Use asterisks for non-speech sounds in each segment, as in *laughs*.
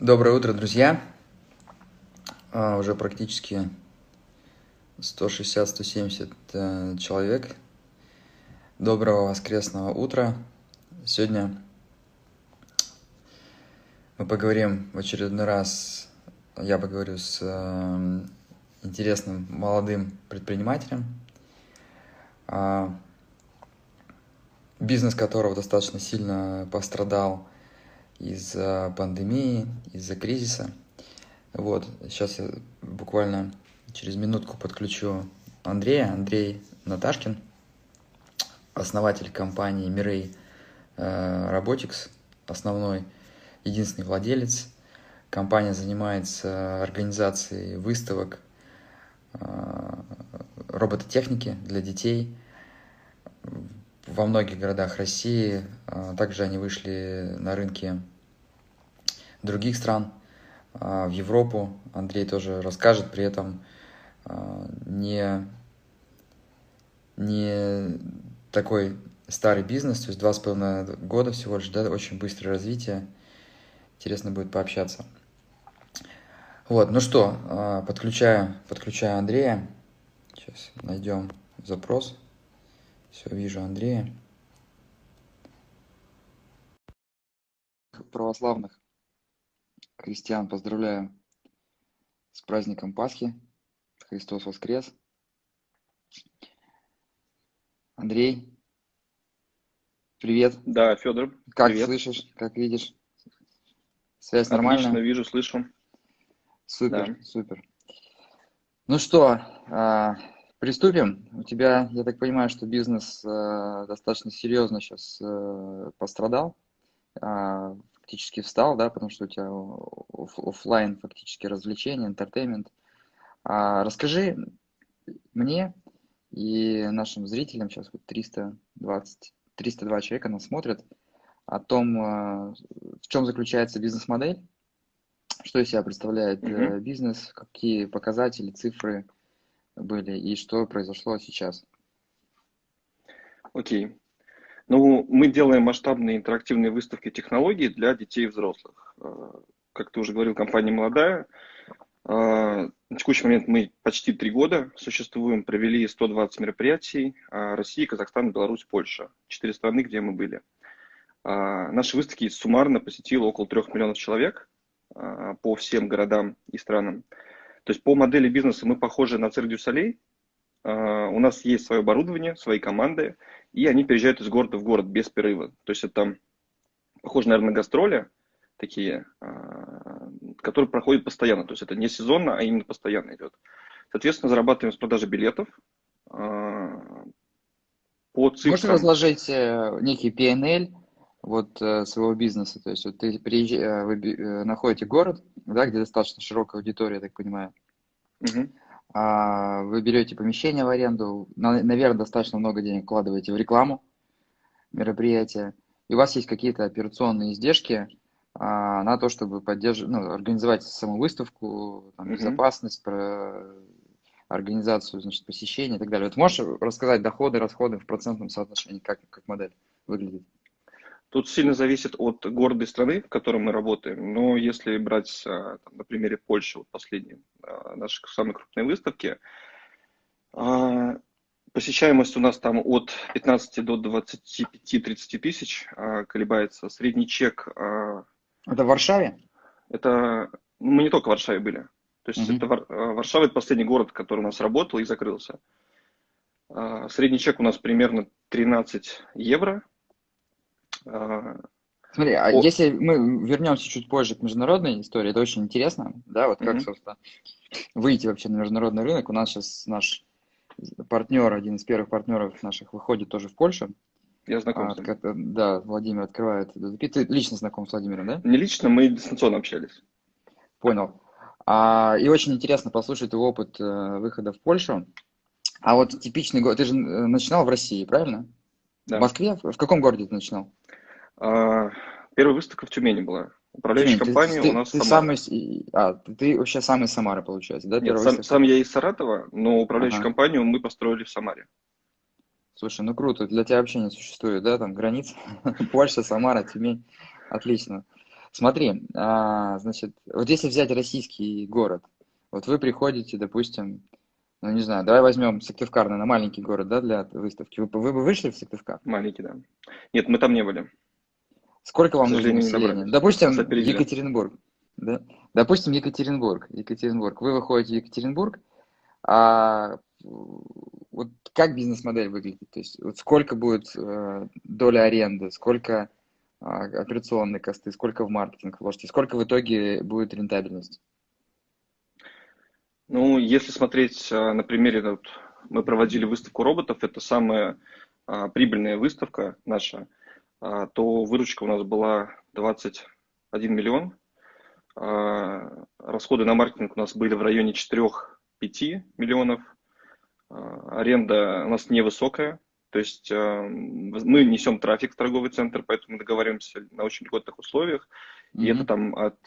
Доброе утро, друзья. А, уже практически 160-170 э, человек. Доброго воскресного утра. Сегодня мы поговорим в очередной раз, я поговорю с э, интересным молодым предпринимателем, а, бизнес которого достаточно сильно пострадал из-за пандемии, из-за кризиса. Вот, сейчас я буквально через минутку подключу Андрея. Андрей Наташкин, основатель компании Мирей Robotics, основной, единственный владелец. Компания занимается организацией выставок э, робототехники для детей во многих городах России. Э, также они вышли на рынки других стран, э, в Европу. Андрей тоже расскажет, при этом э, не, не такой старый бизнес, то есть два с половиной года всего лишь, да, очень быстрое развитие. Интересно будет пообщаться. Вот, ну что, подключаю, подключаю Андрея. Сейчас найдем запрос. Все, вижу Андрея. Православных христиан поздравляю с праздником Пасхи. Христос воскрес. Андрей, привет. Да, Федор. Как привет. слышишь, как видишь? Связь Отлично, нормальная? Отлично, вижу, слышу. Супер, да. супер. Ну что, а, приступим. У тебя, я так понимаю, что бизнес а, достаточно серьезно сейчас э, пострадал. А, фактически встал, да, потому что у тебя офлайн фактически развлечения, entertainment. А, расскажи мне и нашим зрителям, сейчас вот 320, 302 человека нас смотрят, о том, а, в чем заключается бизнес-модель, что из себя представляет mm-hmm. бизнес, какие показатели, цифры были и что произошло сейчас. Окей. Ну, мы делаем масштабные интерактивные выставки технологий для детей и взрослых. Э, как ты уже говорил, компания молодая. Э, на текущий момент мы почти три года существуем, провели 120 мероприятий. А Россия, Казахстан, Беларусь, Польша. Четыре страны, где мы были. Наши выставки суммарно посетило около трех миллионов человек по всем городам и странам. То есть по модели бизнеса мы похожи на Цирк Солей. У нас есть свое оборудование, свои команды, и они переезжают из города в город без перерыва. То есть это похоже, наверное, на гастроли такие, а, которые проходят постоянно. То есть это не сезонно, а именно постоянно идет. Соответственно, зарабатываем с продажи билетов. А, по цифрам... Можешь разложить э, некий PNL вот э, своего бизнеса? То есть вот ты приезжаешь, вы находите город, да, где достаточно широкая аудитория, я так понимаю. Угу. А, вы берете помещение в аренду, наверное, достаточно много денег вкладываете в рекламу мероприятия, и у вас есть какие-то операционные издержки а, на то, чтобы поддерживать, ну, организовать саму выставку, там, безопасность, про организацию значит, посещения и так далее. Вот можешь рассказать доходы, расходы в процентном соотношении, как, как модель выглядит? Тут сильно зависит от города и страны, в котором мы работаем. Но если брать а, там, на примере Польши, вот последние а, наши самые крупные выставки, а, посещаемость у нас там от 15 до 25-30 тысяч колебается. Средний чек... Это в Варшаве? Это... Ну, мы не только в Варшаве были. То есть угу. это Варшава это последний город, который у нас работал и закрылся. Средний чек у нас примерно 13 евро Смотри, а О... если мы вернемся чуть позже к международной истории, это очень интересно, да, вот как, mm-hmm. собственно, выйти вообще на международный рынок. У нас сейчас наш партнер, один из первых партнеров наших выходит тоже в Польшу. Я знаком а, с ним. Да, Владимир открывает. Ты лично знаком с Владимиром, да? Не лично, мы дистанционно общались. Понял. А, и очень интересно послушать его опыт э, выхода в Польшу. А вот типичный год, ты же э, начинал в России, правильно? Да. В Москве? В каком городе ты начинал? А, первая выставка в Тюмени была. Управляющая Тюмень, компания ты, у нас ты Самый, а, ты вообще сам из Самары, получается, да? Нет, сам, сам я из Саратова, но управляющую ага. компанию мы построили в Самаре. Слушай, ну круто, для тебя вообще не существует, да, там границ? *laughs* Польша, Самара, Тюмень, отлично. Смотри, а, значит, вот если взять российский город, вот вы приходите, допустим, ну не знаю, давай возьмем Сыктывкар, на маленький город, да, для выставки. Вы, вы бы вышли в Сыктывкар? Маленький, да. Нет, мы там не были. Сколько вам нужно населения? Допустим, Екатеринбург. Да? Допустим, Екатеринбург. Екатеринбург. Вы выходите в Екатеринбург, а вот как бизнес-модель выглядит? То есть вот сколько будет э, доля аренды, сколько э, операционные косты, сколько в маркетинг вложите, сколько в итоге будет рентабельность? Ну, если смотреть э, на примере, вот, мы проводили выставку роботов, это самая а, прибыльная выставка наша, а, то выручка у нас была 21 миллион, а, расходы на маркетинг у нас были в районе 4-5 миллионов, а, аренда у нас невысокая, то есть а, мы несем трафик в торговый центр, поэтому мы договариваемся на очень льготных условиях, mm-hmm. и это там от,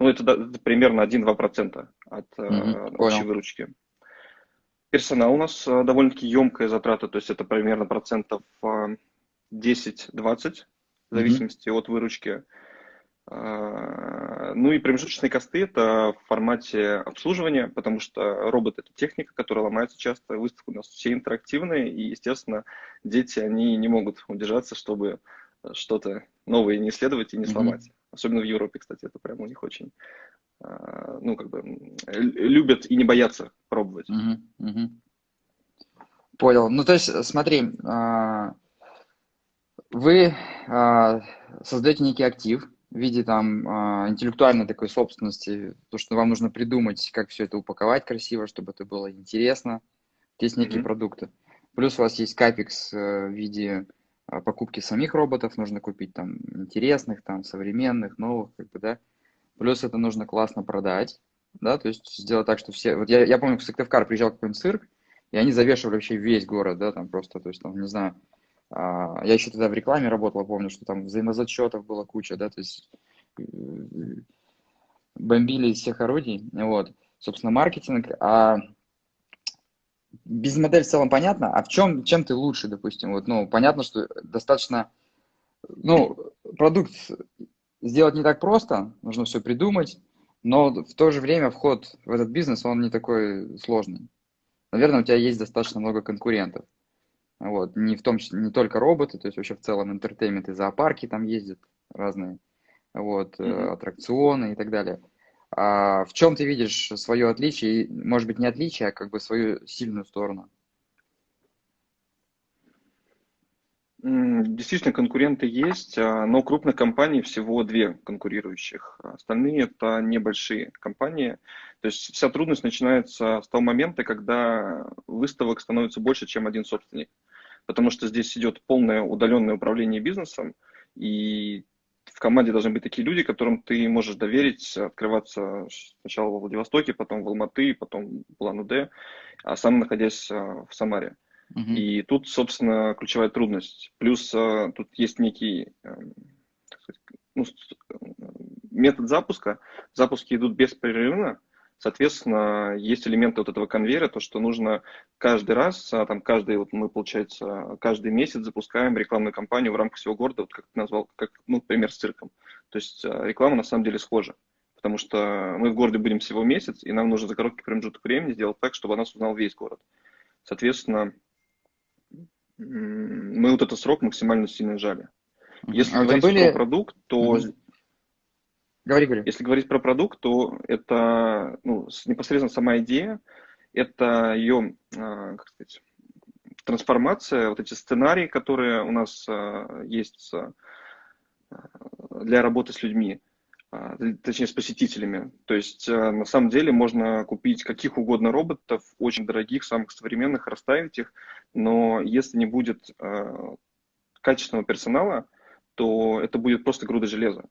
ну это, это примерно 1-2% от mm-hmm. общей Понял. выручки. Персонал у нас довольно-таки емкая затрата, то есть это примерно процентов 10-20, в зависимости mm-hmm. от выручки. Ну и промежуточные косты это в формате обслуживания, потому что робот это техника, которая ломается часто. Выставка у нас все интерактивные, и, естественно, дети, они не могут удержаться, чтобы что-то новое не исследовать и не сломать. Особенно в Европе, кстати, это прямо у них очень, а, ну, как бы, любят и не боятся пробовать. Mm-hmm. Mm-hmm. Понял. Ну, то есть, смотри, а, вы создаете некий актив, в виде там а, интеллектуальной такой собственности, то, что вам нужно придумать, как все это упаковать красиво, чтобы это было интересно. Есть некие mm-hmm. продукты. Плюс у вас есть капекс э, в виде а, покупки самих роботов, нужно купить там интересных, там современных, новых, как бы, да. Плюс это нужно классно продать, да, то есть сделать так, что все... Вот я, я помню, в Сыктывкар приезжал какой-нибудь цирк, и они завешивали вообще весь город, да, там просто, то есть, там, не знаю, а, я еще тогда в рекламе работал, помню, что там взаимозачетов было куча, да, то есть э, бомбили из всех орудий, вот, собственно, маркетинг, а бизнес-модель в целом понятно, а в чем, чем ты лучше, допустим, вот, ну, понятно, что достаточно, ну, продукт сделать не так просто, нужно все придумать, но в то же время вход в этот бизнес, он не такой сложный. Наверное, у тебя есть достаточно много конкурентов. Вот, не в том не только роботы, то есть вообще в целом интертеймент и зоопарки там ездят разные, вот, mm-hmm. аттракционы и так далее. А в чем ты видишь свое отличие, может быть, не отличие, а как бы свою сильную сторону? Действительно, конкуренты есть, а, но крупных компаний всего две конкурирующих. Остальные это небольшие компании. То есть вся трудность начинается с того момента, когда выставок становится больше, чем один собственник потому что здесь идет полное удаленное управление бизнесом, и в команде должны быть такие люди, которым ты можешь доверить открываться сначала во Владивостоке, потом в Алматы, потом в Улан-Удэ, а сам находясь а, в Самаре. Uh-huh. И тут, собственно, ключевая трудность. Плюс а, тут есть некий эм, сказать, ну, метод запуска. Запуски идут беспрерывно, Соответственно, есть элементы вот этого конвейера, то, что нужно каждый раз, а, там каждый, вот мы, получается, каждый месяц запускаем рекламную кампанию в рамках всего города, вот как ты назвал, как, ну, пример с цирком. То есть а, реклама на самом деле схожа, потому что мы в городе будем всего месяц, и нам нужно за короткий промежуток времени сделать так, чтобы о нас узнал весь город. Соответственно, мы вот этот срок максимально сильно сжали. Если а говорить были... про продукт, то mm-hmm. Говори, говори. Если говорить про продукт, то это ну, непосредственно сама идея, это ее, а, как сказать, трансформация, вот эти сценарии, которые у нас а, есть для работы с людьми, а, точнее с посетителями. То есть на самом деле можно купить каких угодно роботов, очень дорогих, самых современных, расставить их, но если не будет качественного персонала, то это будет просто груда железа.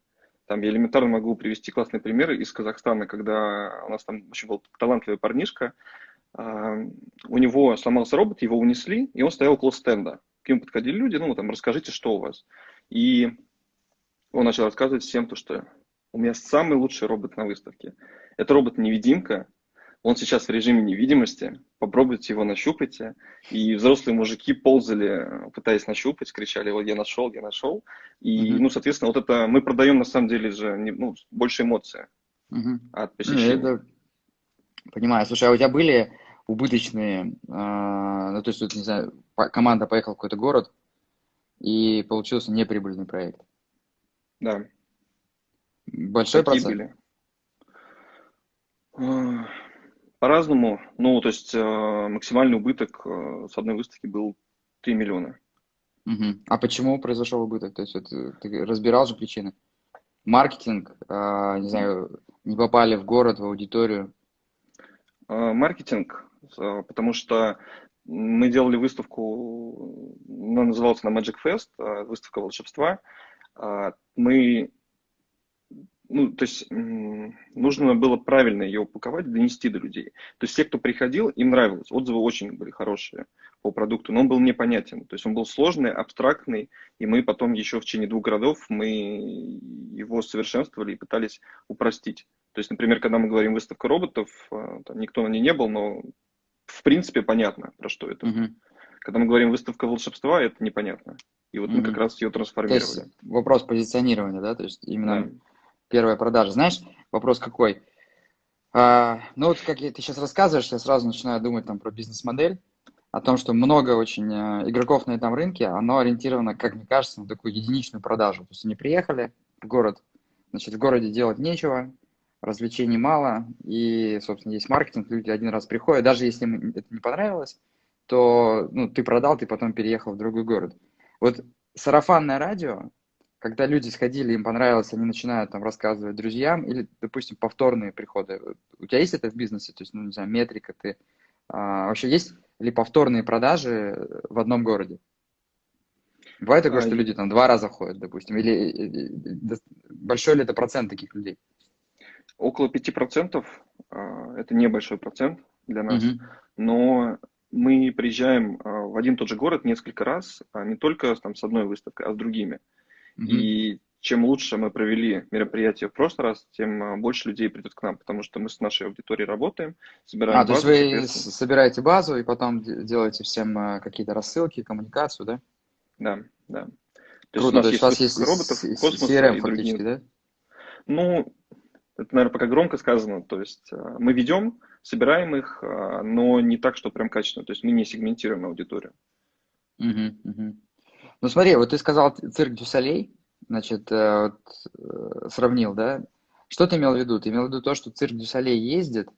Там я элементарно могу привести классные примеры из Казахстана, когда у нас там очень был талантливый парнишка, у него сломался робот, его унесли, и он стоял около стенда. К нему подходили люди, ну, там, расскажите, что у вас. И он начал рассказывать всем то, что у меня самый лучший робот на выставке. Это робот-невидимка, Он сейчас в режиме невидимости. Попробуйте его, нащупайте. И взрослые мужики ползали, пытаясь нащупать, кричали, вот я нашел, я нашел. И, mm-hmm. ну, соответственно, вот это мы продаем на самом деле же ну, больше эмоций mm-hmm. от посещения. Ну, это... Понимаю. Слушай, а у тебя были убыточные, э, ну, то есть, вот, не знаю, команда поехала в какой-то город, и получился неприбыльный проект? Да. Большой Такие процент? были. По-разному. Ну, то есть э, максимальный убыток э, с одной выставки был 3 миллиона. Угу. А почему произошел убыток? То есть вот, э, ты разбирал же причины? Маркетинг, э, не знаю, не попали в город, в аудиторию? Маркетинг, потому что мы делали выставку, она называлась на Magic Fest, выставка волшебства. Мы ну, то есть нужно было правильно ее упаковать, донести до людей. То есть те, кто приходил, им нравилось. Отзывы очень были хорошие по продукту, но он был непонятен. То есть он был сложный, абстрактный, и мы потом еще в течение двух годов мы его совершенствовали и пытались упростить. То есть, например, когда мы говорим выставка роботов, а, там никто на ней не был, но в принципе понятно, про что это. Угу. Когда мы говорим выставка волшебства, это непонятно. И вот угу. мы как раз ее трансформировали. То есть вопрос позиционирования, да? То есть именно да первая продажа. Знаешь, вопрос какой? А, ну вот как ты сейчас рассказываешь, я сразу начинаю думать там про бизнес-модель, о том, что много очень э, игроков на этом рынке, оно ориентировано, как мне кажется, на такую единичную продажу. То есть они приехали в город, значит, в городе делать нечего, развлечений мало, и, собственно, есть маркетинг, люди один раз приходят, даже если им это не понравилось, то ну, ты продал, ты потом переехал в другой город. Вот сарафанное радио, когда люди сходили, им понравилось, они начинают там рассказывать друзьям, или, допустим, повторные приходы. У тебя есть это в бизнесе? То есть, ну, не знаю, метрика ты... А, вообще есть ли повторные продажи в одном городе? Бывает такое, а, что люди там два раза ходят, допустим, или большой ли это процент таких людей? Около 5% а, это небольшой процент для нас, угу. но мы приезжаем а, в один и тот же город несколько раз, не только там с одной выставкой, а с другими. Mm-hmm. И чем лучше мы провели мероприятие в прошлый раз, тем а, больше людей придет к нам, потому что мы с нашей аудиторией работаем, собираем А, базу, то есть вы собираете базу и потом делаете всем а, какие-то рассылки, коммуникацию, да? Да, да. То Круто, есть у, нас то есть есть роботов, космос, CRM и фактически, другие. да? Ну, это, наверное, пока громко сказано. То есть а, мы ведем, собираем их, но не так, что прям качественно. То есть мы не сегментируем аудиторию. Угу, угу. Ну смотри, вот ты сказал Цирк дю Солей, значит, э, вот, э, сравнил, да? Что ты имел в виду? Ты имел в виду то, что Цирк дю Солей ездит,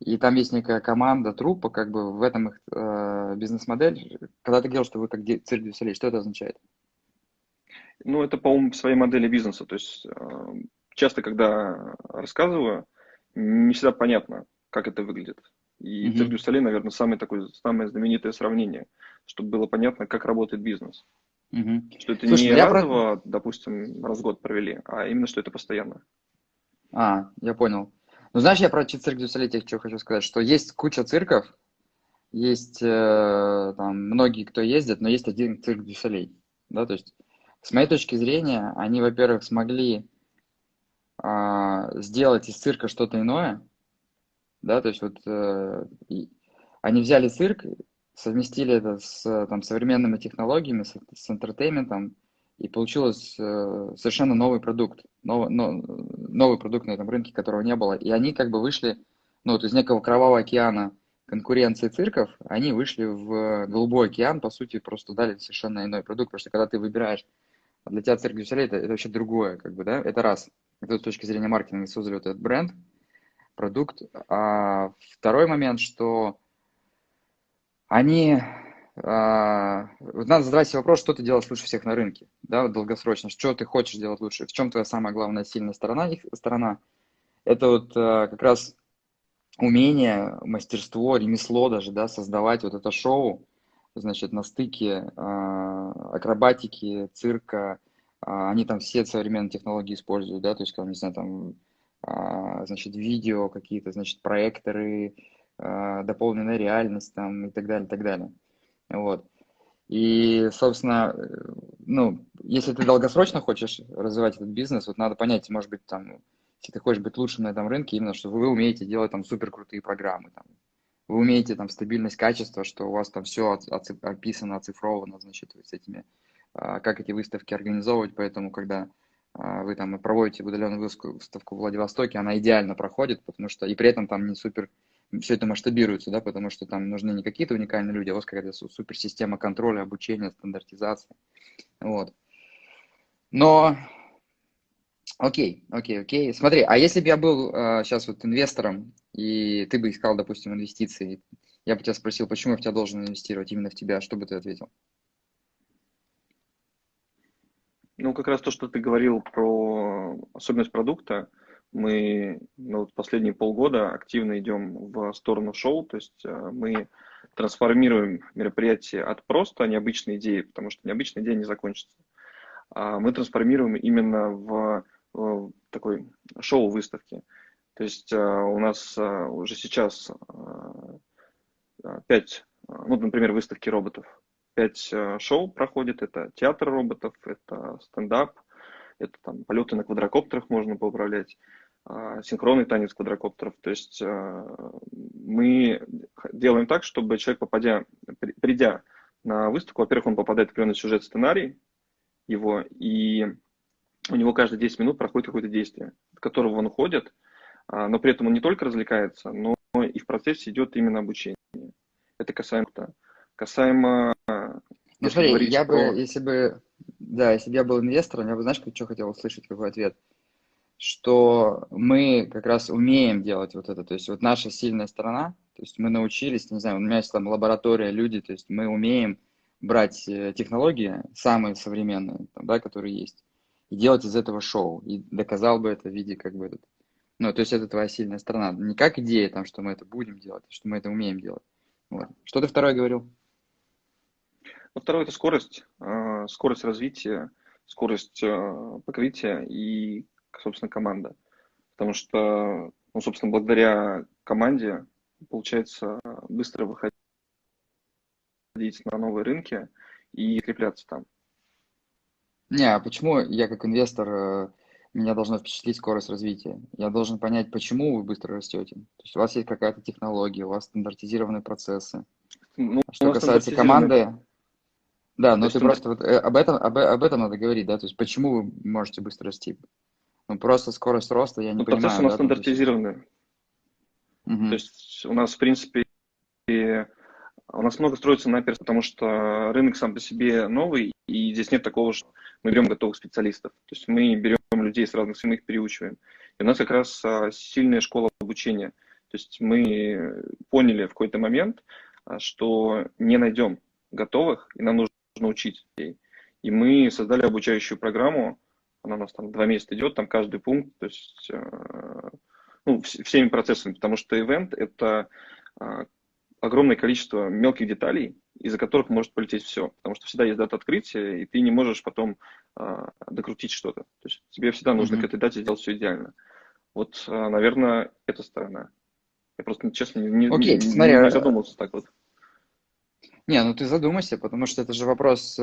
и там есть некая команда, труппа, как бы в этом их э, бизнес-модель. Когда ты говорил, что вы как Цирк дю Солей, что это означает? Ну, это, по-моему, своей модели бизнеса. То есть э, часто, когда рассказываю, не всегда понятно, как это выглядит. И mm-hmm. цирк Дюсалей, наверное, самое такое, самое знаменитое сравнение – чтобы было понятно, как работает бизнес. Угу. Что это Слушай, не разово, про... допустим, раз в год провели, а именно, что это постоянно. А, я понял. Ну, знаешь, я про цирк Дюсалетия что хочу сказать, что есть куча цирков, есть э, там многие, кто ездит, но есть один Цирк дю Солей, да, то есть с моей точки зрения, они, во-первых, смогли э, сделать из цирка что-то иное, да, то есть вот э, они взяли цирк совместили это с там, современными технологиями, с, с entertainment ом, и получилось э, совершенно новый продукт, новый, но, новый продукт на этом рынке, которого не было. И они как бы вышли, ну, вот из некого кровавого океана конкуренции цирков, они вышли в голубой океан, по сути, просто дали совершенно иной продукт, потому что когда ты выбираешь, для тебя цирк Дюсселей это, это вообще другое, как бы, да, это раз. Это с точки зрения маркетинга создали вот этот бренд, продукт. А второй момент, что они а, надо задавать себе вопрос, что ты делаешь лучше всех на рынке, да, долгосрочно, что ты хочешь делать лучше, в чем твоя самая главная сильная сторона, их сторона. Это вот а, как раз умение, мастерство, ремесло даже, да, создавать вот это шоу, значит, на стыке а, акробатики, цирка, они там все современные технологии используют, да, то есть, не знаю, там, значит, видео какие-то, значит, проекторы, дополненная реальность там и так далее, и так далее. Вот. И, собственно, ну, если ты долгосрочно хочешь развивать этот бизнес, вот надо понять, может быть, там если ты хочешь быть лучшим на этом рынке, именно что вы умеете делать там супер крутые программы, там, вы умеете там стабильность качества, что у вас там все описано, оцифровано, значит, с этими, а, как эти выставки организовывать, поэтому когда а, вы там проводите удаленную выставку в Владивостоке, она идеально проходит, потому что и при этом там не супер все это масштабируется, да, потому что там нужны не какие-то уникальные люди, а вас какая-то суперсистема контроля, обучения, стандартизации. Вот. Но, окей, окей, окей. Смотри, а если бы я был э, сейчас вот инвестором, и ты бы искал, допустим, инвестиции, я бы тебя спросил, почему я в тебя должен инвестировать именно в тебя, что бы ты ответил? Ну, как раз то, что ты говорил про особенность продукта, мы ну, вот последние полгода активно идем в сторону шоу, то есть э, мы трансформируем мероприятие от просто необычной идеи, потому что необычная идея не закончится. А мы трансформируем именно в, в такой шоу выставки. То есть э, у нас э, уже сейчас пять, ну, например, выставки роботов. Пять шоу проходит. Это театр роботов, это стендап, это там полеты на квадрокоптерах можно поуправлять, а, синхронный танец квадрокоптеров. То есть а, мы делаем так, чтобы человек, попадя, придя на выставку, во-первых, он попадает в определенный сюжет, сценарий его, и у него каждые 10 минут проходит какое-то действие, от которого он уходит, а, но при этом он не только развлекается, но и в процессе идет именно обучение. Это касаемо... Касаемо... Ну смотри, я про... бы, если бы, да, если бы я был инвестором, я бы, знаешь, что хотел услышать, какой ответ – что мы как раз умеем делать вот это. То есть вот наша сильная сторона, то есть мы научились, не знаю, у меня есть там лаборатория, люди, то есть мы умеем брать э, технологии, самые современные, там, да, которые есть, и делать из этого шоу. И доказал бы это в виде как бы этот... Ну, то есть это твоя сильная сторона. Не как идея, там, что мы это будем делать, а что мы это умеем делать. Вот. Что ты второе говорил? Ну, второе – это скорость, э, скорость развития, скорость э, покрытия и собственно, команда. Потому что, ну, собственно, благодаря команде получается быстро выходить на новые рынки и крепляться там. Не, а почему я как инвестор, э, меня должна впечатлить скорость развития? Я должен понять, почему вы быстро растете. То есть у вас есть какая-то технология, у вас стандартизированные процессы. Ну, что касается команды, да, но ты просто вот э, об этом, об, об этом надо говорить, да, то есть почему вы можете быстро расти? Ну, просто скорость роста, я не ну, понимаю. Процессы у нас да, стандартизированы. Угу. То есть у нас, в принципе, у нас много строится на потому что рынок сам по себе новый, и здесь нет такого, что мы берем готовых специалистов. То есть мы берем людей с разных стран, их переучиваем. И у нас как раз а, сильная школа обучения. То есть мы поняли в какой-то момент, а, что не найдем готовых, и нам нужно учить людей. И мы создали обучающую программу, она у нас там два месяца идет, там каждый пункт, то есть э, ну, всеми процессами, потому что ивент – это э, огромное количество мелких деталей, из-за которых может полететь все. Потому что всегда есть дата открытия, и ты не можешь потом э, докрутить что-то. То есть тебе всегда нужно mm-hmm. к этой дате сделать все идеально. Вот, наверное, эта сторона. Я просто, честно, не, okay, не, смотри, не задумался так вот. Не, ну ты задумайся, потому что это же вопрос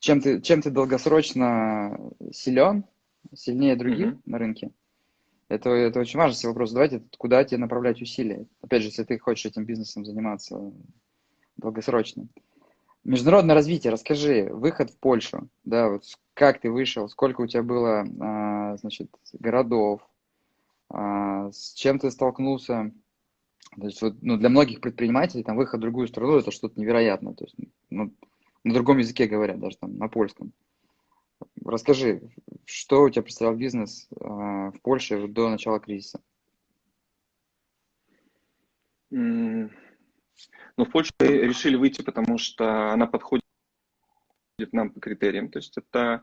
чем ты, чем ты долгосрочно силен, сильнее других mm-hmm. на рынке. Это, это очень важный вопрос. Давайте, куда тебе направлять усилия? Опять же, если ты хочешь этим бизнесом заниматься долгосрочно. Международное развитие, расскажи, выход в Польшу, да, вот как ты вышел, сколько у тебя было, а, значит, городов, а, с чем ты столкнулся, то есть вот, ну, для многих предпринимателей там выход в другую страну это что-то невероятное, то есть, ну, на другом языке говорят, даже там на польском. Расскажи, что у тебя представлял бизнес э, в Польше до начала кризиса? Ну, в Польше решили выйти, потому что она подходит нам по критериям. То есть это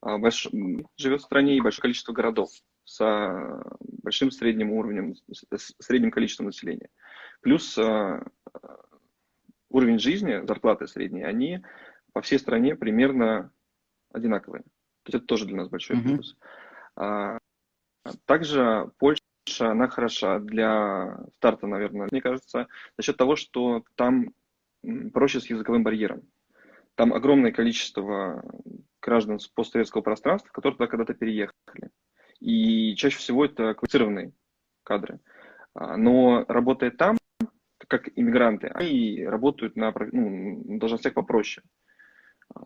а, больш... живет в стране и большое количество городов с большим средним уровнем, с средним количеством населения. Плюс а, уровень жизни, зарплаты средние, они по всей стране примерно одинаковые. То есть это тоже для нас большой mm-hmm. плюс. А, также Польша, она хороша для старта, наверное, мне кажется, за счет того, что там проще с языковым барьером. Там огромное количество граждан с постсоветского пространства, которые туда когда-то переехали. И чаще всего это квалифицированные кадры. А, но работая там, как иммигранты, они работают на, ну, на должностях попроще. А,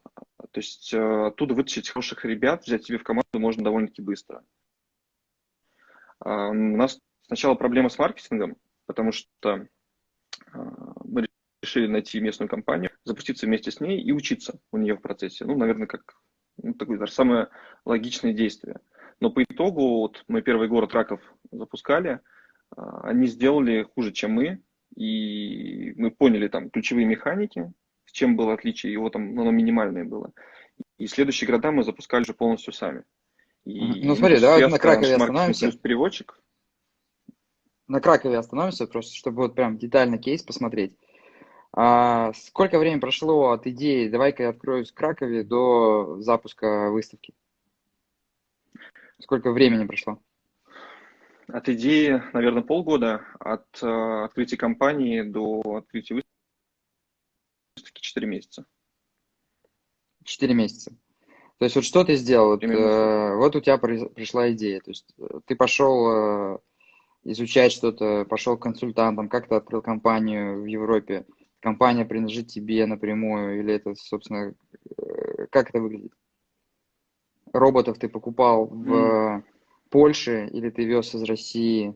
то есть э, оттуда вытащить хороших ребят, взять себе в команду можно довольно-таки быстро. У нас сначала проблема с маркетингом, потому что мы решили найти местную компанию, запуститься вместе с ней и учиться у нее в процессе. Ну, наверное, как ну, такое даже самое логичное действие. Но по итогу, вот мы первый город Раков запускали, а, они сделали хуже, чем мы, и мы поняли там ключевые механики, с чем было отличие, его там оно минимальное было. И следующие города мы запускали уже полностью сами. И, ну смотри, давай на Кракове остановимся. переводчик. На Кракове остановимся, просто чтобы вот прям детально кейс посмотреть. А сколько времени прошло от идеи «давай-ка я откроюсь в Кракове» до запуска выставки? Сколько времени прошло? От идеи, наверное, полгода. От э, открытия компании до открытия выставки 4 месяца. 4 месяца. То есть вот что ты сделал? Вот, э, вот у тебя пришла идея. То есть э, ты пошел э, изучать что-то, пошел к консультантам, как ты открыл компанию в Европе – компания принадлежит тебе напрямую, или это, собственно, как это выглядит? Роботов ты покупал в mm. Польше или ты вез из России?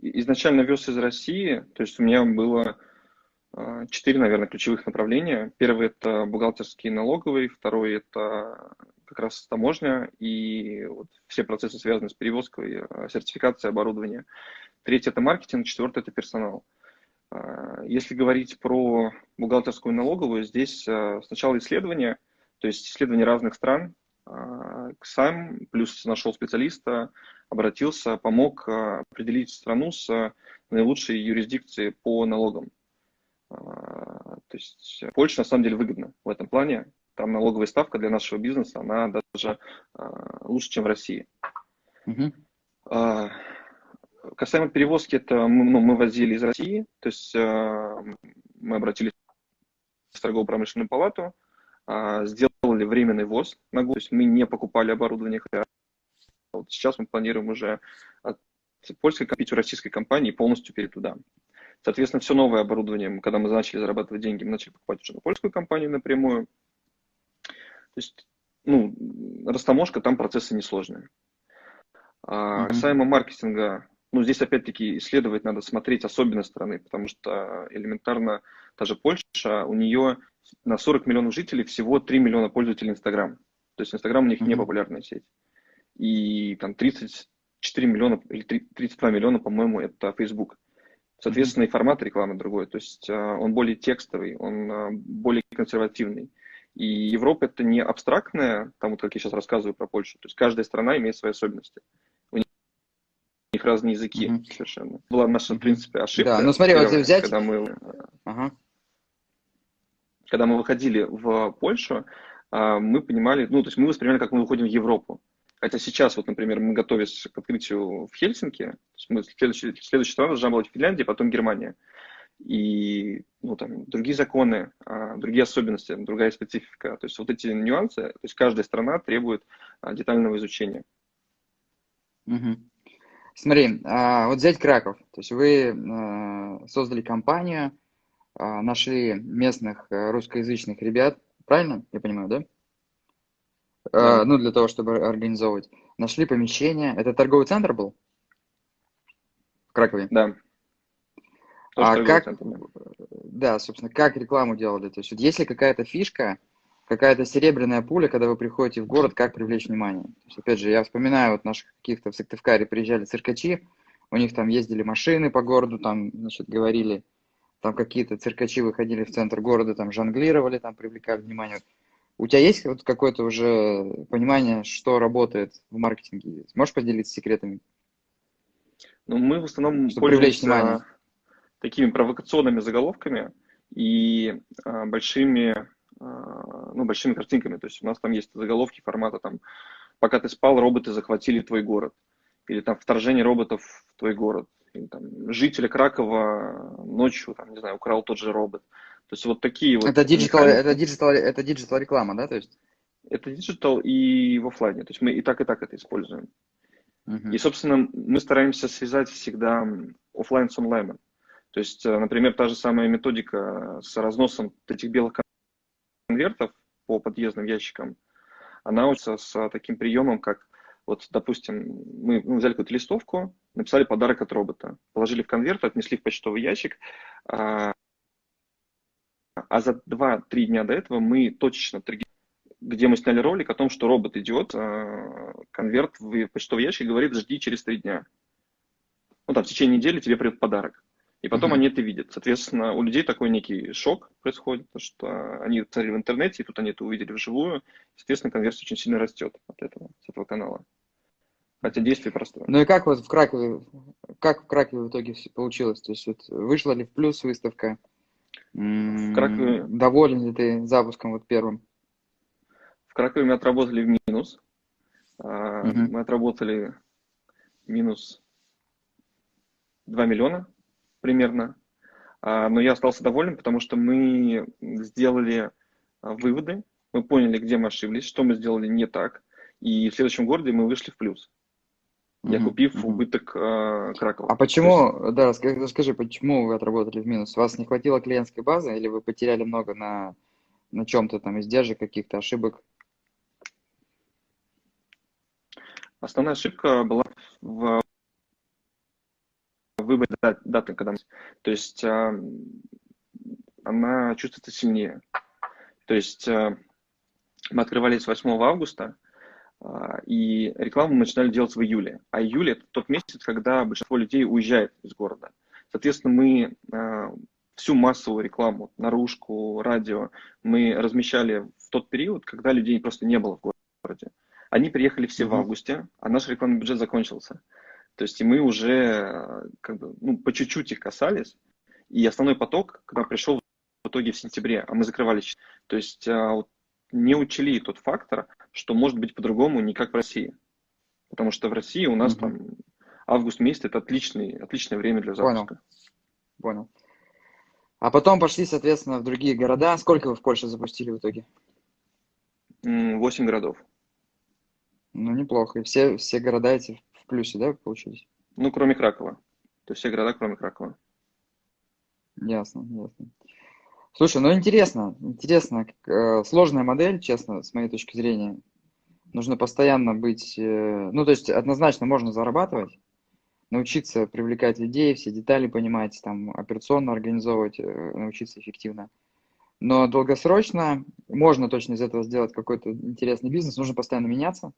Изначально вез из России, то есть у меня было а, четыре, наверное, ключевых направления. Первый – это бухгалтерский налоговый, второй – это как раз таможня и вот все процессы, связанные с перевозкой, а, сертификацией оборудования. Третий – это маркетинг, четвертый – это персонал. А, если говорить про бухгалтерскую налоговую, здесь а, сначала исследование, то есть исследования разных стран, а, сам, плюс нашел специалиста, обратился, помог определить страну с наилучшей юрисдикцией по налогам. То есть Польша на самом деле выгодна в этом плане. Там налоговая ставка для нашего бизнеса, она даже лучше, чем в России. Угу. Касаемо перевозки, это мы, ну, мы возили из России, то есть мы обратились в торгово-промышленную палату, э, сделали временный ввоз на год, то есть мы не покупали оборудование, хотя вот сейчас мы планируем уже от польской у российской компании полностью перейти туда. Соответственно, все новое оборудование, когда мы начали зарабатывать деньги, мы начали покупать уже на польскую компанию напрямую. То есть, ну, растаможка, там процессы несложные. А, mm-hmm. Касаемо маркетинга, ну, здесь опять-таки исследовать надо смотреть особенность страны, потому что элементарно та же Польша, у нее на 40 миллионов жителей всего 3 миллиона пользователей Инстаграм. То есть Инстаграм у них mm-hmm. не популярная сеть. И там 34 миллиона или 32 миллиона, по-моему, это Facebook. Соответственно, mm-hmm. и формат рекламы другой. То есть а, он более текстовый, он а, более консервативный. И Европа это не абстрактная, там вот как я сейчас рассказываю про Польшу. То есть каждая страна имеет свои особенности них разные языки mm-hmm. совершенно. Была наша, в принципе, ошибка. Да, ну смотри, вот взять... Когда мы, ага. Когда мы выходили в Польшу, а, мы понимали, ну, то есть мы воспринимали, как мы выходим в Европу. Хотя сейчас, вот, например, мы готовились к открытию в Хельсинки, то есть мы следующий, следующая страна должна была быть Финляндия, потом Германия. И ну, там, другие законы, а, другие особенности, другая специфика. То есть вот эти нюансы, то есть каждая страна требует а, детального изучения. Угу. Смотри, вот взять Краков. То есть вы создали компанию, нашли местных русскоязычных ребят, правильно? Я понимаю, да? да. Ну, для того, чтобы организовывать. Нашли помещение. Это торговый центр был? В Кракове? Да. Тоже а как, центр, да. да, собственно, как рекламу делали? То есть, вот есть ли какая-то фишка, какая-то серебряная пуля, когда вы приходите в город, как привлечь внимание. То есть, опять же, я вспоминаю вот наших каких-то в Сыктывкаре приезжали циркачи, у них там ездили машины по городу, там, значит, говорили, там какие-то циркачи выходили в центр города, там жонглировали, там привлекали внимание. У тебя есть вот какое-то уже понимание, что работает в маркетинге? Можешь поделиться секретами? Ну, мы в основном Чтобы пользуемся такими провокационными заголовками и а, большими а, ну, большими картинками. То есть у нас там есть заголовки формата там «Пока ты спал, роботы захватили твой город». Или там «Вторжение роботов в твой город». Там «Жителя Кракова ночью, там, не знаю, украл тот же робот». То есть вот такие вот... Это digital, это digital, это digital реклама, да, то есть? это digital и в офлайне. То есть мы и так, и так это используем. Uh-huh. И, собственно, мы стараемся связать всегда офлайн с онлайном. То есть, э, например, та же самая методика с разносом этих белых конвертов по подъездным ящикам, она учится с таким приемом, как вот, допустим, мы взяли какую-то листовку, написали подарок от робота, положили в конверт, отнесли в почтовый ящик, а, а за 2-3 дня до этого мы точечно где мы сняли ролик о том, что робот идет, а, конверт в почтовый ящик говорит, жди через 3 дня. Ну, там, в течение недели тебе придет подарок. И потом mm-hmm. они это видят. Соответственно, у людей такой некий шок происходит, потому что они смотрели в интернете, и тут они это увидели вживую. Соответственно, конверсия очень сильно растет от этого, с этого канала. Хотя действие простое. Ну и как вот в Кракове, как в Кракове в итоге все получилось? То есть вот вышла ли в плюс выставка? В Кракове... Доволен ли ты запуском вот первым? В Кракове мы отработали в минус. Uh-huh. Мы отработали минус 2 миллиона примерно. А, но я остался доволен, потому что мы сделали а, выводы, мы поняли, где мы ошиблись, что мы сделали не так, и в следующем городе мы вышли в плюс. Я купив убыток э, Кракова. А почему, есть... да, расскажи, почему вы отработали в минус? У вас не хватило клиентской базы или вы потеряли много на, на чем-то там, издержек, каких-то ошибок? Основная ошибка была в выборе даты, когда... То есть э, она чувствуется сильнее. То есть э, мы открывались 8 августа, и рекламу мы начинали делать в июле. А июль – это тот месяц, когда большинство людей уезжает из города. Соответственно, мы э, всю массовую рекламу, наружку, радио, мы размещали в тот период, когда людей просто не было в городе. Они приехали все mm-hmm. в августе, а наш рекламный бюджет закончился. То есть и мы уже как бы, ну, по чуть-чуть их касались. И основной поток к нам пришел в итоге в сентябре, а мы закрывались. То есть а, вот, не учли тот фактор, что может быть по-другому не как в России. Потому что в России у нас mm-hmm. там август месяц это отличный, отличное время для запуска. Понял. Понял. А потом пошли, соответственно, в другие города. Сколько вы в Польше запустили в итоге? Восемь городов. Ну, неплохо. И все, все города эти в плюсе, да, получились? Ну, кроме Кракова. То есть все города, кроме Кракова. Ясно, ясно. Слушай, ну интересно, интересно. Э, сложная модель, честно, с моей точки зрения. Нужно постоянно быть... Э, ну, то есть однозначно можно зарабатывать, научиться привлекать людей, все детали понимать, там, операционно организовывать, э, научиться эффективно. Но долгосрочно можно точно из этого сделать какой-то интересный бизнес. Нужно постоянно меняться,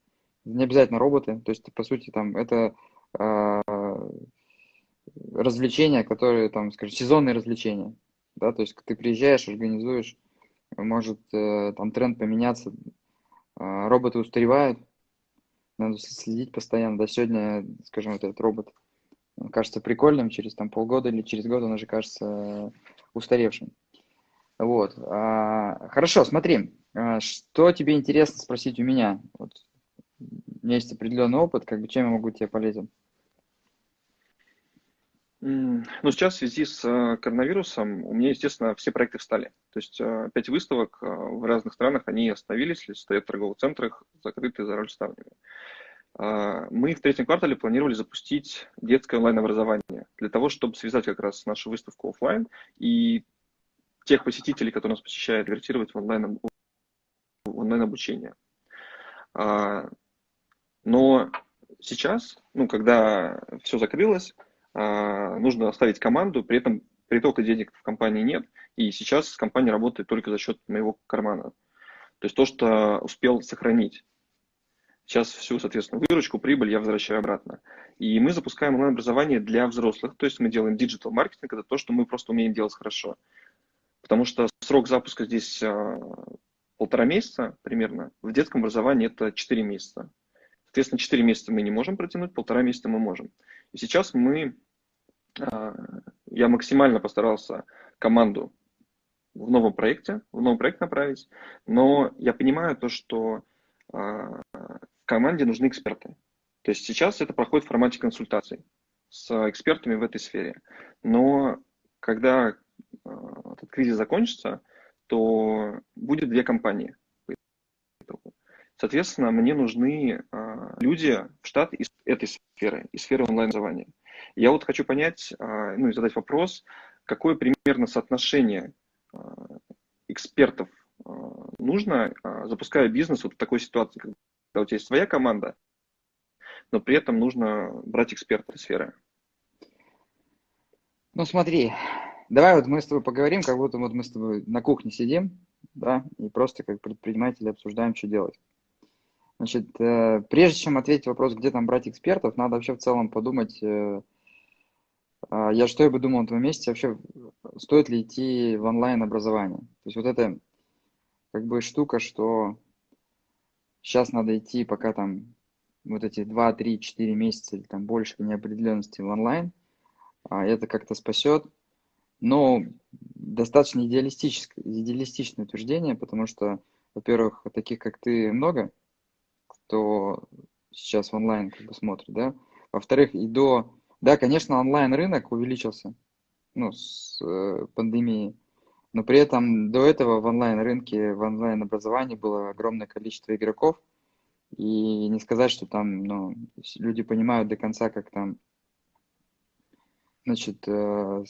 не обязательно роботы, то есть, по сути, там, это э, развлечения, которые, там, скажем, сезонные развлечения, да, то есть ты приезжаешь, организуешь, может э, там тренд поменяться, э, роботы устаревают, надо следить постоянно, да, сегодня, скажем, вот этот робот кажется прикольным, через там полгода или через год он уже кажется устаревшим. Вот. А, хорошо, смотри, а, что тебе интересно спросить у меня? Вот у меня есть определенный опыт, как бы чем я могу тебе полезен? Ну, сейчас в связи с э, коронавирусом у меня, естественно, все проекты встали. То есть э, пять выставок э, в разных странах, они остановились, или стоят в торговых центрах, закрыты за рольставнями. А, мы в третьем квартале планировали запустить детское онлайн-образование для того, чтобы связать как раз нашу выставку офлайн и тех посетителей, которые нас посещают, конвертировать в онлайн, в онлайн обучение. А, но сейчас, ну, когда все закрылось, нужно оставить команду, при этом притока денег в компании нет, и сейчас компания работает только за счет моего кармана. То есть то, что успел сохранить. Сейчас всю, соответственно, выручку, прибыль я возвращаю обратно. И мы запускаем онлайн-образование для взрослых, то есть мы делаем digital маркетинг, это то, что мы просто умеем делать хорошо. Потому что срок запуска здесь а, полтора месяца примерно, в детском образовании это 4 месяца. Соответственно, 4 месяца мы не можем протянуть, полтора месяца мы можем. И сейчас мы, а, я максимально постарался команду в новом проекте, в новый проект направить, но я понимаю то, что в команде нужны эксперты. То есть сейчас это проходит в формате консультаций с экспертами в этой сфере. Но когда а, этот кризис закончится, то будет две компании. Соответственно, мне нужны люди в штат из этой сферы, из сферы онлайн-образования. Я вот хочу понять, ну и задать вопрос, какое примерно соотношение экспертов нужно, запуская бизнес вот в такой ситуации, когда у тебя есть своя команда, но при этом нужно брать эксперта сферы. Ну смотри, давай вот мы с тобой поговорим, как будто вот мы с тобой на кухне сидим, да, и просто как предприниматели обсуждаем, что делать. Значит, э, прежде чем ответить вопрос, где там брать экспертов, надо вообще в целом подумать, э, э, я что я бы думал на твоем месте, вообще стоит ли идти в онлайн образование. То есть вот это как бы штука, что сейчас надо идти, пока там вот эти 2, 3, 4 месяца или там больше неопределенности в онлайн, а это как-то спасет. Но достаточно идеалистическое, идеалистичное утверждение, потому что, во-первых, таких как ты много, кто сейчас в онлайн как бы смотрит, да. Во-вторых, и до... Да, конечно, онлайн-рынок увеличился, ну, с э, пандемией, но при этом до этого в онлайн-рынке, в онлайн-образовании было огромное количество игроков, и не сказать, что там ну, люди понимают до конца, как там, значит, э,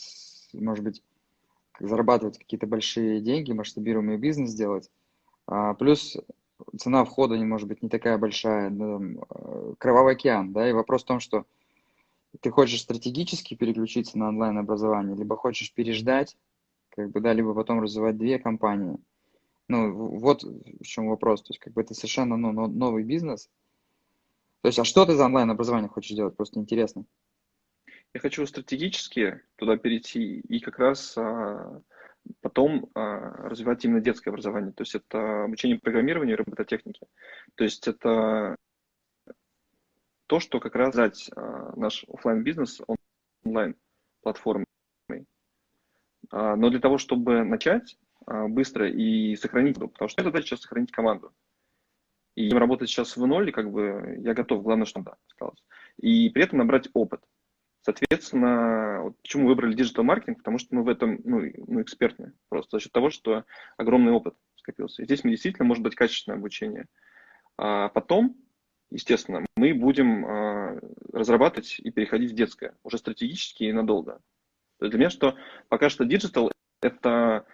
может быть, зарабатывать какие-то большие деньги, масштабируемый бизнес делать. А, плюс цена входа не может быть не такая большая, э, кровавый океан, да, и вопрос в том, что ты хочешь стратегически переключиться на онлайн-образование, либо хочешь переждать, как бы, да, либо потом развивать две компании – ну, вот в чем вопрос. То есть, как бы это совершенно ну, новый бизнес. То есть, а что ты за онлайн-образование хочешь делать? Просто интересно. Я хочу стратегически туда перейти и как раз а, потом а, развивать именно детское образование. То есть, это обучение программированию и робототехнике. То есть, это то, что как раз дать а, наш офлайн бизнес онлайн платформой. А, но для того, чтобы начать, быстро и сохранить, потому что это задача сейчас сохранить команду. И работать сейчас в ноль, как бы я готов, главное, что да, осталось. И при этом набрать опыт. Соответственно, вот почему выбрали digital маркетинг, потому что мы в этом ну, ну, эксперты просто за счет того, что огромный опыт скопился. И здесь мы действительно может быть качественное обучение. А потом, естественно, мы будем а, разрабатывать и переходить в детское, уже стратегически и надолго. То есть для меня что пока что digital это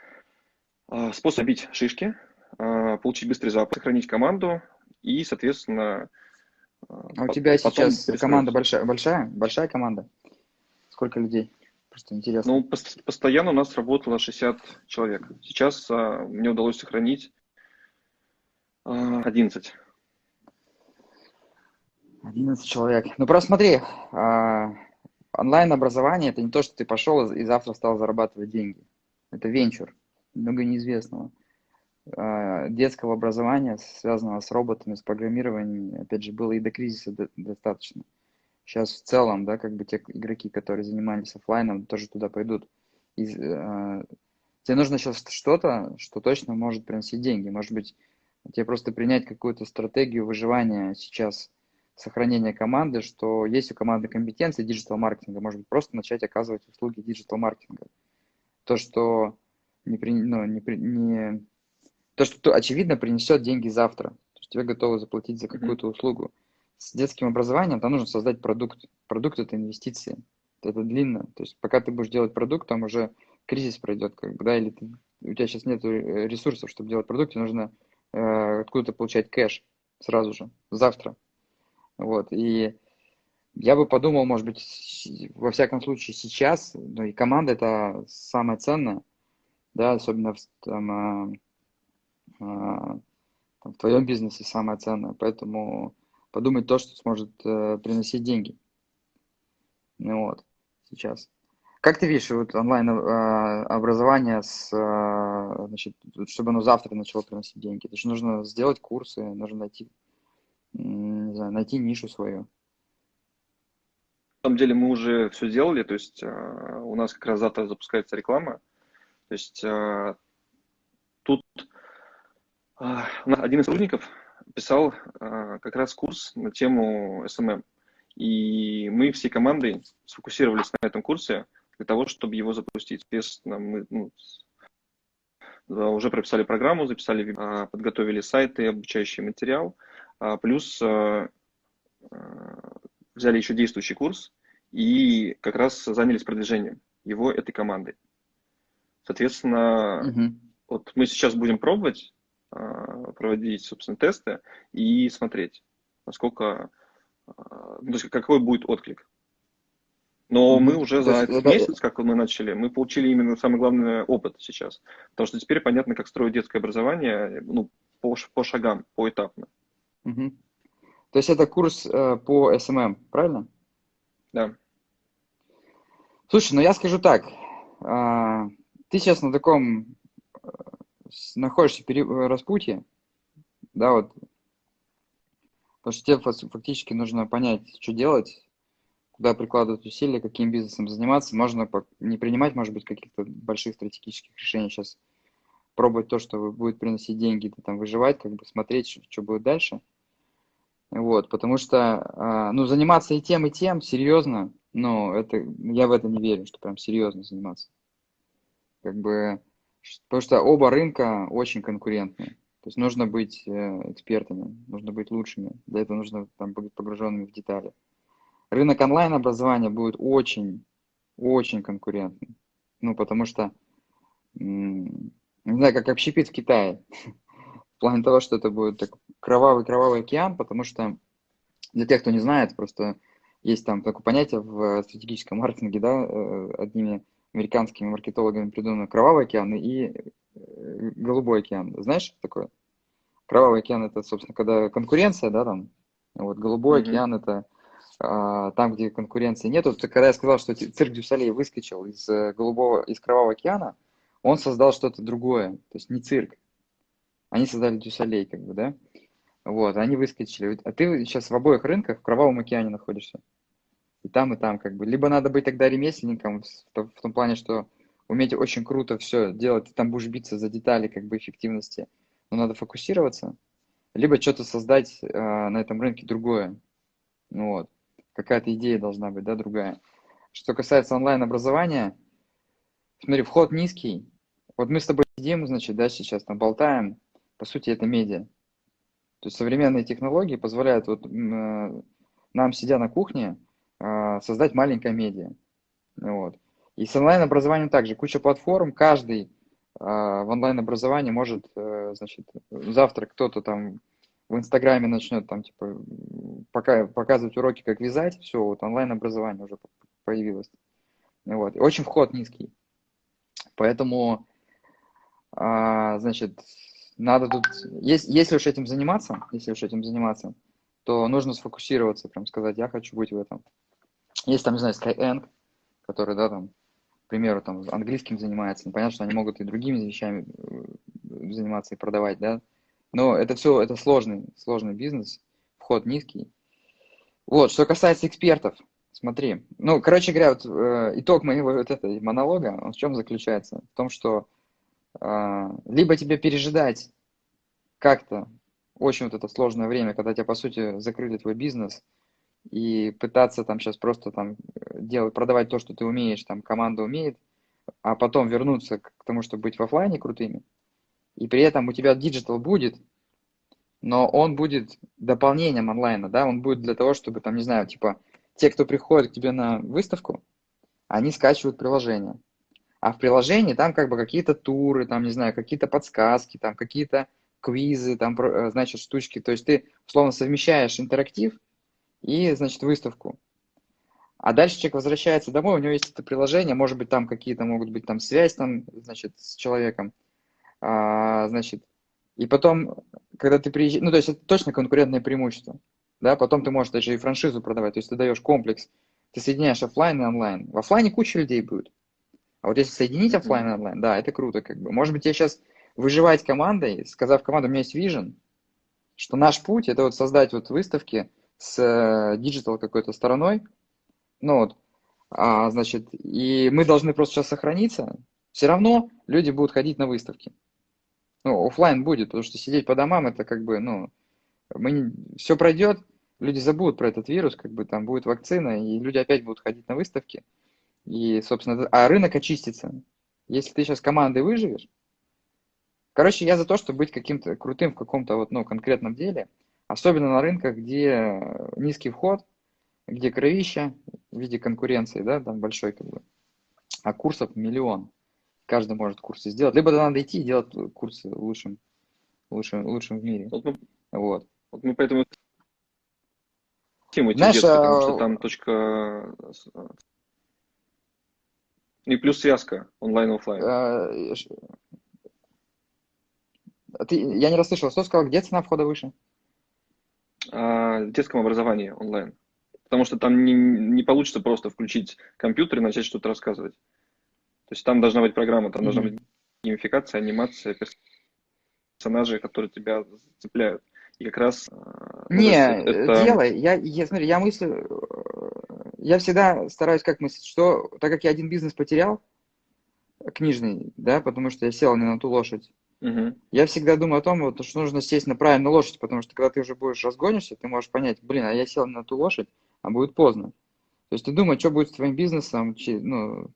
а, способ бить шишки, а, получить быстрый запуск, сохранить команду и, соответственно... А, у тебя сейчас команда большая, большая? Большая команда? Сколько людей? Просто интересно. Ну, постоянно у нас работало 60 человек. Сейчас а, мне удалось сохранить а, 11. 11 человек. Ну, просто смотри, а, онлайн-образование – это не то, что ты пошел и завтра стал зарабатывать деньги. Это венчур много неизвестного. А, детского образования, связанного с роботами, с программированием, опять же, было и до кризиса достаточно. Сейчас в целом, да, как бы те игроки, которые занимались офлайном, тоже туда пойдут. И, э, тебе нужно сейчас что-то, что точно может приносить деньги. Может быть, тебе просто принять какую-то стратегию выживания сейчас, сохранения команды, что есть у команды компетенции digital-маркетинга, может быть, просто начать оказывать услуги digital-маркетинга. То, что не, при, ну, не, при, не... то, что очевидно принесет деньги завтра. То есть тебе готовы заплатить за какую-то услугу. С детским образованием там нужно создать продукт. Продукт это инвестиции. Это длинно. То есть пока ты будешь делать продукт, там уже кризис пройдет, как бы, да, или ты, у тебя сейчас нет ресурсов, чтобы делать продукт, тебе нужно э, откуда-то получать кэш сразу же, завтра. Вот, и я бы подумал, может быть, во всяком случае сейчас, ну и команда это самое ценное, да, особенно в, там, а, там, в твоем бизнесе самое ценное. Поэтому подумать то, что сможет э, приносить деньги. Ну вот, сейчас. Как ты видишь вот онлайн э, образование, э, чтобы оно завтра начало приносить деньги? Это же нужно сделать курсы, нужно найти, не знаю, найти нишу свою. На самом деле мы уже все сделали, то есть э, у нас как раз завтра запускается реклама, то есть а, тут один из сотрудников писал а, как раз курс на тему SMM. И мы всей командой сфокусировались на этом курсе для того, чтобы его запустить. Соответственно, мы ну, уже прописали программу, записали, подготовили сайты, обучающий материал, плюс взяли еще действующий курс и как раз занялись продвижением его этой командой. Соответственно, угу. вот мы сейчас будем пробовать проводить, собственно, тесты и смотреть, насколько, ну, то есть какой будет отклик. Но мы уже за этот месяц, как мы начали, мы получили именно самый главный опыт сейчас. Потому что теперь понятно, как строить детское образование ну, по, по шагам, поэтапно. Угу. То есть это курс э, по SMM, правильно? Да. Слушай, ну я скажу так. Э, ты сейчас на таком находишься в распутье, да, вот. Потому что тебе фактически нужно понять, что делать, куда прикладывать усилия, каким бизнесом заниматься. Можно не принимать, может быть, каких-то больших стратегических решений сейчас, пробовать то, что будет приносить деньги, там, выживать, как бы смотреть, что, что будет дальше. Вот, потому что, а, ну, заниматься и тем, и тем, серьезно, ну, это, я в это не верю, что прям серьезно заниматься. Как бы, потому что оба рынка очень конкурентные. То есть нужно быть э, экспертами, нужно быть лучшими. Для этого нужно там, быть погруженными в детали рынок онлайн-образования будет очень, очень конкурентным. Ну, потому что, не знаю, как общепит в Китае. В плане того, что это будет кровавый-кровавый океан, потому что для тех, кто не знает, просто есть там такое понятие в стратегическом маркетинге, да, э, одними американскими маркетологами придумано кровавый океан и э, голубой океан. Знаешь, что такое? Кровавый океан это, собственно, когда конкуренция, да, там, вот голубой mm-hmm. океан это а, там, где конкуренции нет. Вот, когда я сказал, что Цирк дю Солей выскочил из э, голубого, из Кровавого океана, он создал что-то другое, то есть не цирк. Они создали дю Солей, как бы, да? Вот, они выскочили. А ты сейчас в обоих рынках в Кровавом океане находишься. И там, и там, как бы. Либо надо быть тогда ремесленником, в, в том плане, что уметь очень круто все делать, ты там будешь биться за детали, как бы, эффективности, но надо фокусироваться. Либо что-то создать э, на этом рынке другое. Ну вот какая-то идея должна быть, да, другая. Что касается онлайн-образования, смотри, вход низкий. Вот мы с тобой сидим, значит, да, сейчас там болтаем. По сути, это медиа. То есть современные технологии позволяют вот, э, нам, сидя на кухне, создать маленькое медиа. Вот. И с онлайн-образованием также. Куча платформ, каждый э, в онлайн-образовании может, значит, завтра кто-то там в Инстаграме начнет там, типа, пока, показывать уроки, как вязать, все, вот онлайн-образование уже появилось. Вот. И очень вход низкий. Поэтому, а, значит, надо тут, если, если уж этим заниматься, если уж этим заниматься, то нужно сфокусироваться, прям сказать, я хочу быть в этом. Есть там, не знаю, Skyeng, который, да, там, к примеру, там, английским занимается. Понятно, что они могут и другими вещами э, заниматься и продавать, да, но это все, это сложный, сложный бизнес, вход низкий. Вот, что касается экспертов, смотри. Ну, короче говоря, вот, э, итог моего вот этого монолога, он в чем заключается? В том, что э, либо тебе пережидать как-то очень вот это сложное время, когда тебя, по сути, закрыли твой бизнес, и пытаться там сейчас просто там делать, продавать то, что ты умеешь, там команда умеет, а потом вернуться к тому, чтобы быть в офлайне крутыми – и при этом у тебя digital будет, но он будет дополнением онлайна, да, он будет для того, чтобы, там, не знаю, типа, те, кто приходит к тебе на выставку, они скачивают приложение. А в приложении там как бы какие-то туры, там, не знаю, какие-то подсказки, там какие-то квизы, там, э, значит, штучки. То есть ты, условно, совмещаешь интерактив и, значит, выставку. А дальше человек возвращается домой, у него есть это приложение, может быть, там какие-то могут быть там связь там, значит, с человеком а, значит, и потом, когда ты приезжаешь, ну, то есть это точно конкурентное преимущество, да, потом ты можешь даже и франшизу продавать, то есть ты даешь комплекс, ты соединяешь офлайн и онлайн. В офлайне куча людей будет. А вот если соединить офлайн и онлайн, да, это круто, как бы. Может быть, я сейчас выживать командой, сказав команду, у меня есть вижен, что наш путь это вот создать вот выставки с digital какой-то стороной, ну вот, а, значит, и мы должны просто сейчас сохраниться, все равно люди будут ходить на выставки ну, офлайн будет, потому что сидеть по домам, это как бы, ну, мы не, все пройдет, люди забудут про этот вирус, как бы там будет вакцина, и люди опять будут ходить на выставки. И, собственно, а рынок очистится. Если ты сейчас командой выживешь, Короче, я за то, чтобы быть каким-то крутым в каком-то вот, ну, конкретном деле, особенно на рынках, где низкий вход, где кровища в виде конкуренции, да, там большой как бы, а курсов миллион. Каждый может курсы сделать. Либо надо идти и делать курсы лучшим, лучшим, лучшим в мире. Вот мы, вот. Вот мы поэтому тему Знаешь, детства, потому что а, там точка и плюс связка онлайн-офлайн. А, ты, я не расслышал, что сказал, где цена входа выше? А, в детском образовании онлайн. Потому что там не, не получится просто включить компьютер и начать что-то рассказывать. То есть там должна быть программа, там mm-hmm. должна быть геймификация, анимация, персонажи, которые тебя цепляют. И как раз... А, не, это... делай. Я, я, смотри, я мыслю... Я всегда стараюсь как мыслить, что так как я один бизнес потерял, книжный, да, потому что я сел не на ту лошадь, угу. я всегда думаю о том, вот, что нужно сесть на правильную лошадь, потому что когда ты уже будешь разгонишься, ты можешь понять, блин, а я сел на ту лошадь, а будет поздно. То есть ты думаешь, что будет с твоим бизнесом, ну,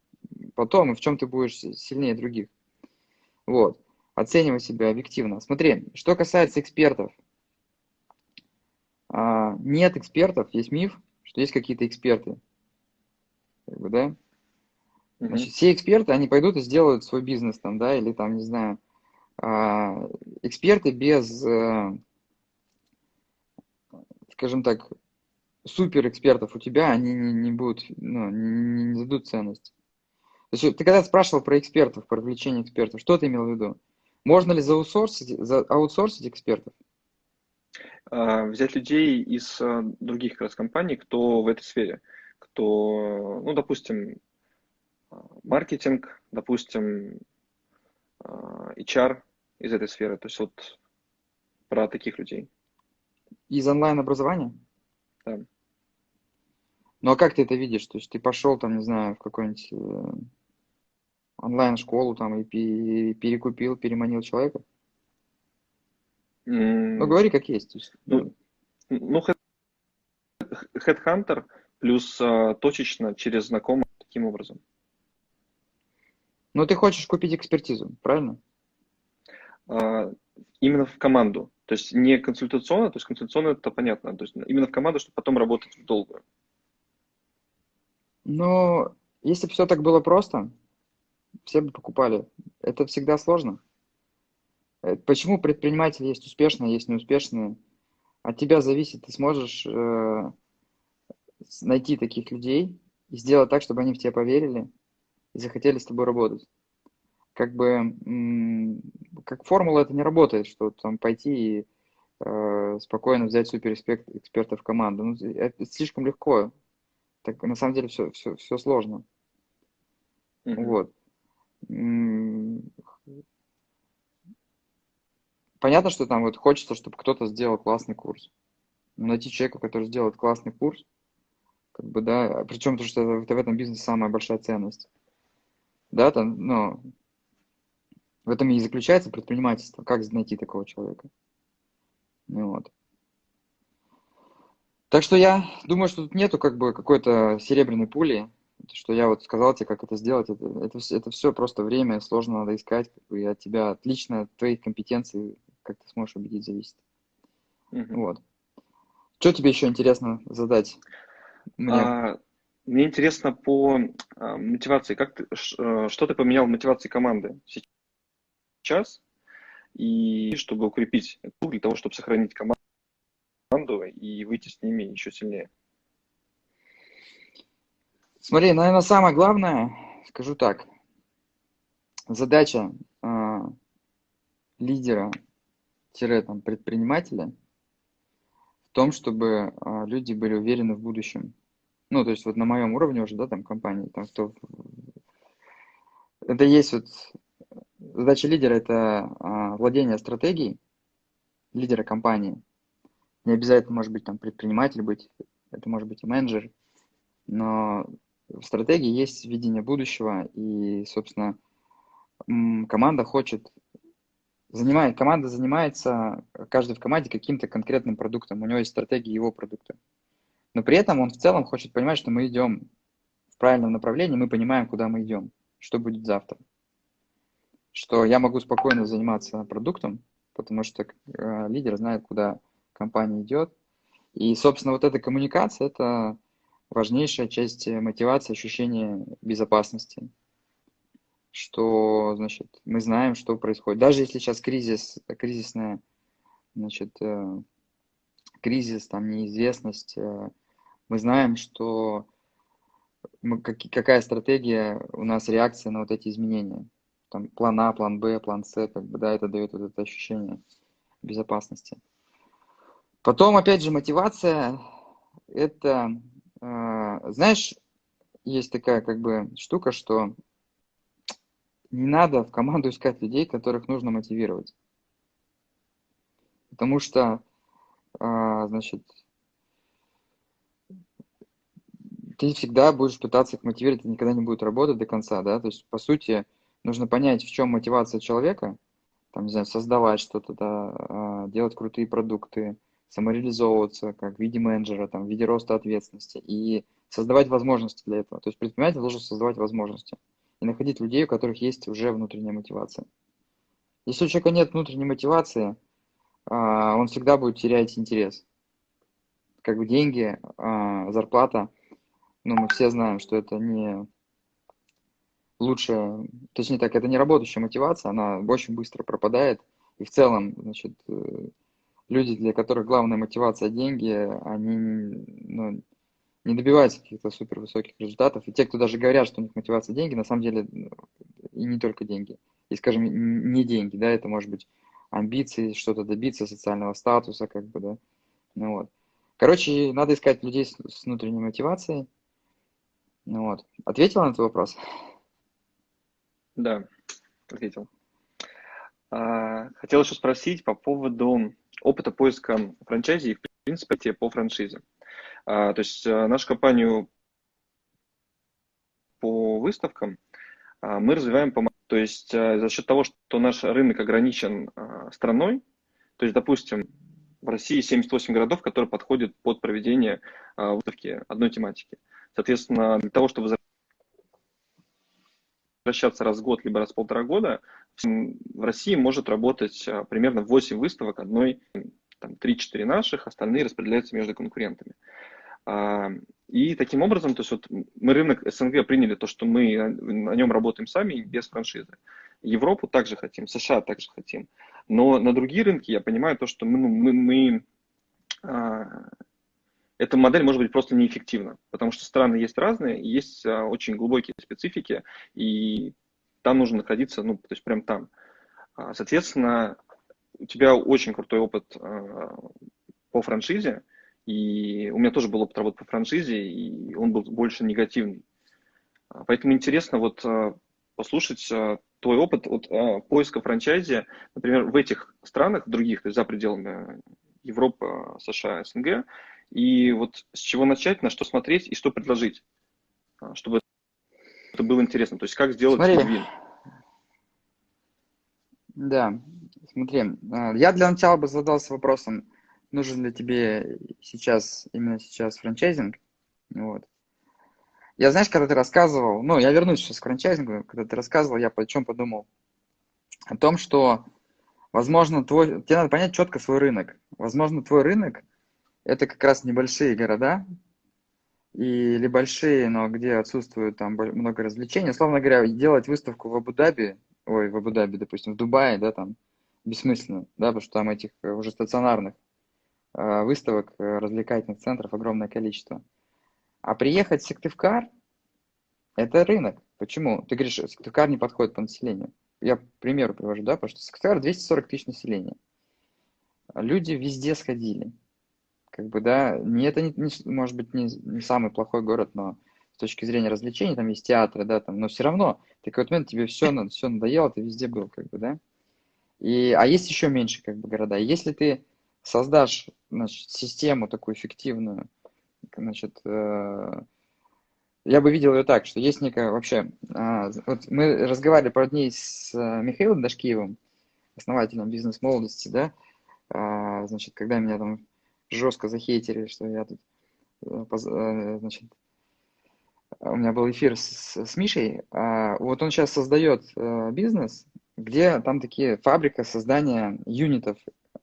потом, и в чем ты будешь сильнее других. Вот. Оценивай себя объективно. Смотри, что касается экспертов. А, нет экспертов, есть миф, что есть какие-то эксперты. Как бы, да? Значит, все эксперты, они пойдут и сделают свой бизнес там, да, или там, не знаю, эксперты без, э, скажем так, супер экспертов у тебя, они не, не будут, ну, не, не дадут ценность. То есть ты когда спрашивал про экспертов, про привлечение экспертов, что ты имел в виду? Можно ли заутсорсить, за аутсорсить экспертов? А, взять людей из а, других как раз компаний, кто в этой сфере, кто, ну, допустим, а, маркетинг, допустим, HR из этой сферы, то есть вот про таких людей. Из онлайн-образования? Да. Ну а как ты это видишь? То есть ты пошел там, не знаю, в какую-нибудь э, онлайн-школу там и перекупил, переманил человека? Ну, говори как есть. Ну, ну Headhunter плюс а, точечно через знакомых таким образом. Ну, ты хочешь купить экспертизу, правильно? А, именно в команду. То есть не консультационно, то есть консультационно это понятно. То есть именно в команду, чтобы потом работать в долгую. Ну, если бы все так было просто, все бы покупали. Это всегда сложно. Э, почему предприниматели есть успешные, есть неуспешные? От тебя зависит, ты сможешь э, найти таких людей и сделать так, чтобы они в тебя поверили и захотели с тобой работать. Как бы как формула это не работает, что там пойти и э, спокойно взять супер эксперта в команду. Ну, это слишком легко. Так на самом деле все, все, все сложно. Mm-hmm. Вот понятно, что там вот хочется, чтобы кто-то сделал классный курс. Найти человека, который сделает классный курс, как бы, да, причем то, что это в этом бизнесе самая большая ценность. Да, там, ну, в этом и заключается предпринимательство. Как найти такого человека? Ну, вот. Так что я думаю, что тут нету как бы какой-то серебряной пули, что я вот сказал тебе, как это сделать. Это, это, это все просто время, сложно надо искать, как бы, и от тебя отлично, от твоих компетенций как ты сможешь убедить, зависит. Угу. Вот. Что тебе еще интересно задать? Мне, а, мне интересно по а, мотивации. Как ты, ш, что ты поменял в мотивации команды сейчас? И чтобы укрепить это для того, чтобы сохранить команду и выйти с ними еще сильнее. Смотри, наверное, самое главное, скажу так, задача э, лидера там, предпринимателя в том, чтобы а, люди были уверены в будущем. Ну, то есть вот на моем уровне уже, да, там компании, там кто... Это есть вот... Задача лидера – это а, владение стратегией лидера компании. Не обязательно может быть там предприниматель быть, это может быть и менеджер, но в стратегии есть видение будущего, и, собственно, команда хочет занимает, команда занимается, каждый в команде каким-то конкретным продуктом, у него есть стратегия его продукта. Но при этом он в целом хочет понимать, что мы идем в правильном направлении, мы понимаем, куда мы идем, что будет завтра. Что я могу спокойно заниматься продуктом, потому что э, лидер знает, куда компания идет. И, собственно, вот эта коммуникация – это важнейшая часть мотивации, ощущения безопасности, что, значит, мы знаем, что происходит. Даже если сейчас кризис, кризисная, значит, э, кризис, там, неизвестность, э, мы знаем, что мы, как, какая стратегия у нас реакция на вот эти изменения. Там план А, план Б, план С, как бы, да, это дает вот это ощущение безопасности. Потом, опять же, мотивация, это, э, знаешь, есть такая как бы штука, что не надо в команду *laughs* искать людей, которых нужно мотивировать. Потому что, э, значит, ты всегда будешь пытаться их мотивировать, это никогда не будет работать до конца, да, то есть, по сути, нужно понять, в чем мотивация человека, там, не знаю, создавать что-то, да, а, делать крутые продукты, самореализовываться как в виде менеджера, там, в виде роста ответственности и создавать возможности для этого. То есть предприниматель должен создавать возможности и находить людей, у которых есть уже внутренняя мотивация. Если у человека нет внутренней мотивации, а, он всегда будет терять интерес. Как бы деньги, а, зарплата но мы все знаем, что это не лучшая, точнее так, это не работающая мотивация, она очень быстро пропадает. И в целом, значит, э, люди, для которых главная мотивация деньги, они ну, не добиваются каких-то супер высоких результатов. И те, кто даже говорят, что у них мотивация деньги, на самом деле и не только деньги. И, скажем, не деньги, да, это может быть амбиции, что-то добиться, социального статуса, как бы, да. Ну вот. Короче, надо искать людей с, с внутренней мотивацией, ну вот. Ответил на этот вопрос? Да, ответил. А, хотел еще спросить по поводу опыта поиска франчайзи и, в принципе, по франшизе. А, то есть а, нашу компанию по выставкам мы развиваем по... То есть за счет того, что наш рынок ограничен страной, то есть, допустим, в России 78 городов, которые подходят под проведение выставки одной тематики. Соответственно, для того, чтобы возвращаться раз в год, либо раз в полтора года, в России может работать а, примерно 8 выставок, одной, там, 3-4 наших, остальные распределяются между конкурентами. А, и таким образом, то есть вот мы рынок СНГ приняли то, что мы на нем работаем сами без франшизы. Европу также хотим, США также хотим. Но на другие рынки я понимаю то, что мы, ну, мы, мы а, эта модель может быть просто неэффективна, потому что страны есть разные, есть а, очень глубокие специфики, и там нужно находиться, ну, то есть прям там. А, соответственно, у тебя очень крутой опыт а, по франшизе, и у меня тоже был опыт работы по франшизе, и он был больше негативный. Поэтому интересно вот послушать твой опыт от поиска франчайзи, например, в этих странах, других, то есть за пределами Европы, США, СНГ, и вот с чего начать, на что смотреть и что предложить, а, чтобы это было интересно. То есть как сделать Смотри. вин. Да, смотри, а, я для начала бы задался вопросом, нужен ли тебе сейчас, именно сейчас франчайзинг. Вот. Я, знаешь, когда ты рассказывал, ну, я вернусь сейчас к франчайзингу, когда ты рассказывал, я о чем подумал? О том, что, возможно, твой, тебе надо понять четко свой рынок. Возможно, твой рынок – это как раз небольшие города, или большие, но где отсутствует там много развлечений. Условно говоря, делать выставку в Абу-Даби, ой, в Абу-Даби, допустим, в Дубае, да, там, бессмысленно, да, потому что там этих э, уже стационарных э, выставок, э, развлекательных центров огромное количество. А приехать в Сыктывкар – это рынок. Почему? Ты говоришь, Сыктывкар не подходит по населению. Я примеру привожу, да, потому что Сыктывкар 240 тысяч населения. Люди везде сходили как бы, да, не это, не, не, может быть, не, не самый плохой город, но с точки зрения развлечений, там есть театры, да, там, но все равно, ты какой-то момент тебе все, все надоело, ты везде был, как бы, да. И, а есть еще меньше, как бы, города. Если ты создашь, значит, систему такую эффективную, значит, э, я бы видел ее так, что есть некая вообще... Э, вот мы разговаривали пару дней с э, Михаилом Дашкиевым, основателем бизнес-молодости, да, э, значит, когда меня там жестко захейтерили, что я тут, э, э, значит, у меня был эфир с, с Мишей. А вот он сейчас создает э, бизнес, где там такие фабрика создания юнитов,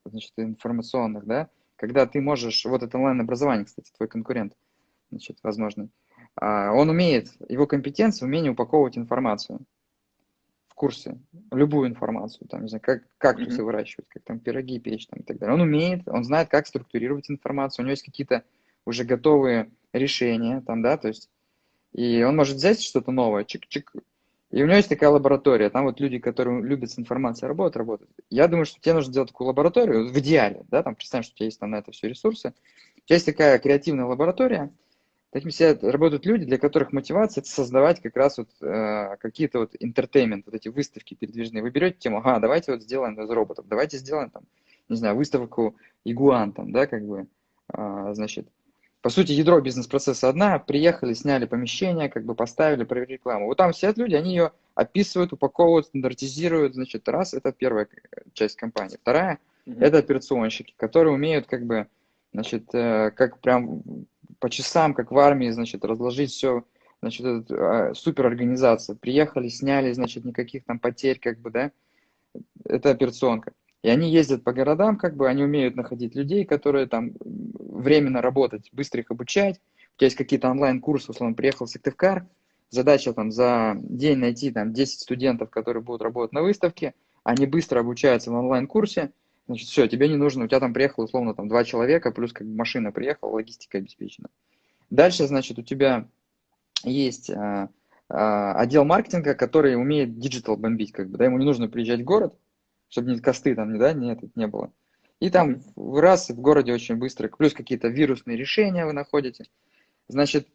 значит, информационных, да, когда ты можешь, вот это онлайн-образование, кстати, твой конкурент, значит, возможно, а, он умеет, его компетенция, умение упаковывать информацию в курсе, любую информацию, там, не знаю, как кактусы mm-hmm. выращивать, как там пироги печь там, и так далее. Он умеет, он знает, как структурировать информацию, у него есть какие-то уже готовые решения, там, да, то есть, и он может взять что-то новое, чик-чик, и у него есть такая лаборатория, там вот люди, которые любят с информацией работать, работают. Я думаю, что тебе нужно сделать такую лабораторию, в идеале, да, там, представь, что у тебя есть там на это все ресурсы. У тебя есть такая креативная лаборатория, таким все работают люди, для которых мотивация это создавать как раз вот э, какие-то вот интертеймент, вот эти выставки передвижные. Вы берете тему, ага, давайте вот сделаем из роботов, давайте сделаем там, не знаю, выставку игуан там, да, как бы, э, значит, по сути, ядро бизнес-процесса одна, приехали, сняли помещение, как бы поставили, провели рекламу. Вот там сидят люди, они ее описывают, упаковывают, стандартизируют. Значит, раз, это первая часть компании. Вторая, mm-hmm. это операционщики, которые умеют как бы, значит, э, как прям по часам, как в армии, значит, разложить все, значит, это, суперорганизация. Приехали, сняли, значит, никаких там потерь, как бы, да, это операционка. И они ездят по городам, как бы они умеют находить людей, которые там временно работать, быстро их обучать. У тебя есть какие-то онлайн-курсы, условно, приехал в Сыктывкар, задача там за день найти там 10 студентов, которые будут работать на выставке, они быстро обучаются в онлайн-курсе, значит, все, тебе не нужно, у тебя там приехало, условно, там два человека, плюс как бы машина приехала, логистика обеспечена. Дальше, значит, у тебя есть а, а, отдел маркетинга, который умеет digital бомбить, как бы, да, ему не нужно приезжать в город, чтобы не косты там, да, нет, не было. И там раз в городе очень быстро, плюс какие-то вирусные решения вы находите. Значит,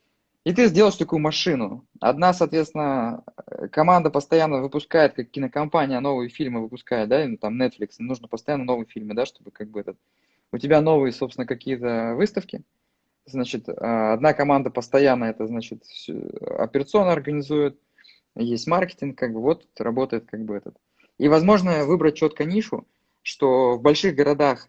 и ты сделаешь такую машину. Одна, соответственно, команда постоянно выпускает, как кинокомпания, новые фильмы выпускает, да, ну, там Netflix, нужно постоянно новые фильмы, да, чтобы как бы этот... У тебя новые, собственно, какие-то выставки. Значит, а, одна команда постоянно это, значит, операционно организует, есть маркетинг, как бы вот работает как бы этот. И, возможно, выбрать четко нишу, что в больших городах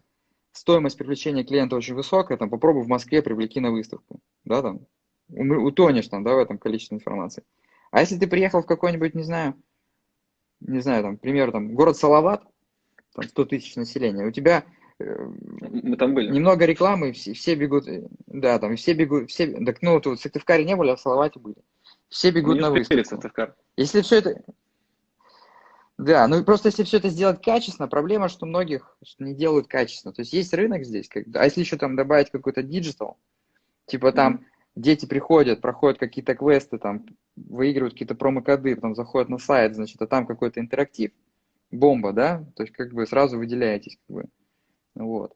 стоимость привлечения клиента очень высокая, там, попробуй в Москве привлеки на выставку, да, там, утонешь там, да, в этом количестве информации. А если ты приехал в какой-нибудь, не знаю, не знаю, там, пример, там, город Салават, там, 100 тысяч населения, у тебя э, мы там были. Немного рекламы, все, все бегут, да, там все бегут, все, так, ну, тут в Сыктывкаре не были, а в Салавате были. Все бегут на выставку. Если все это, да, ну просто если все это сделать качественно, проблема, что многих не делают качественно. То есть есть рынок здесь, как, а если еще там добавить какой-то digital, типа там. Дети приходят, проходят какие-то квесты, там выигрывают какие-то промокоды, потом заходят на сайт, значит, а там какой-то интерактив, бомба, да, то есть как бы сразу выделяетесь, как бы, вот.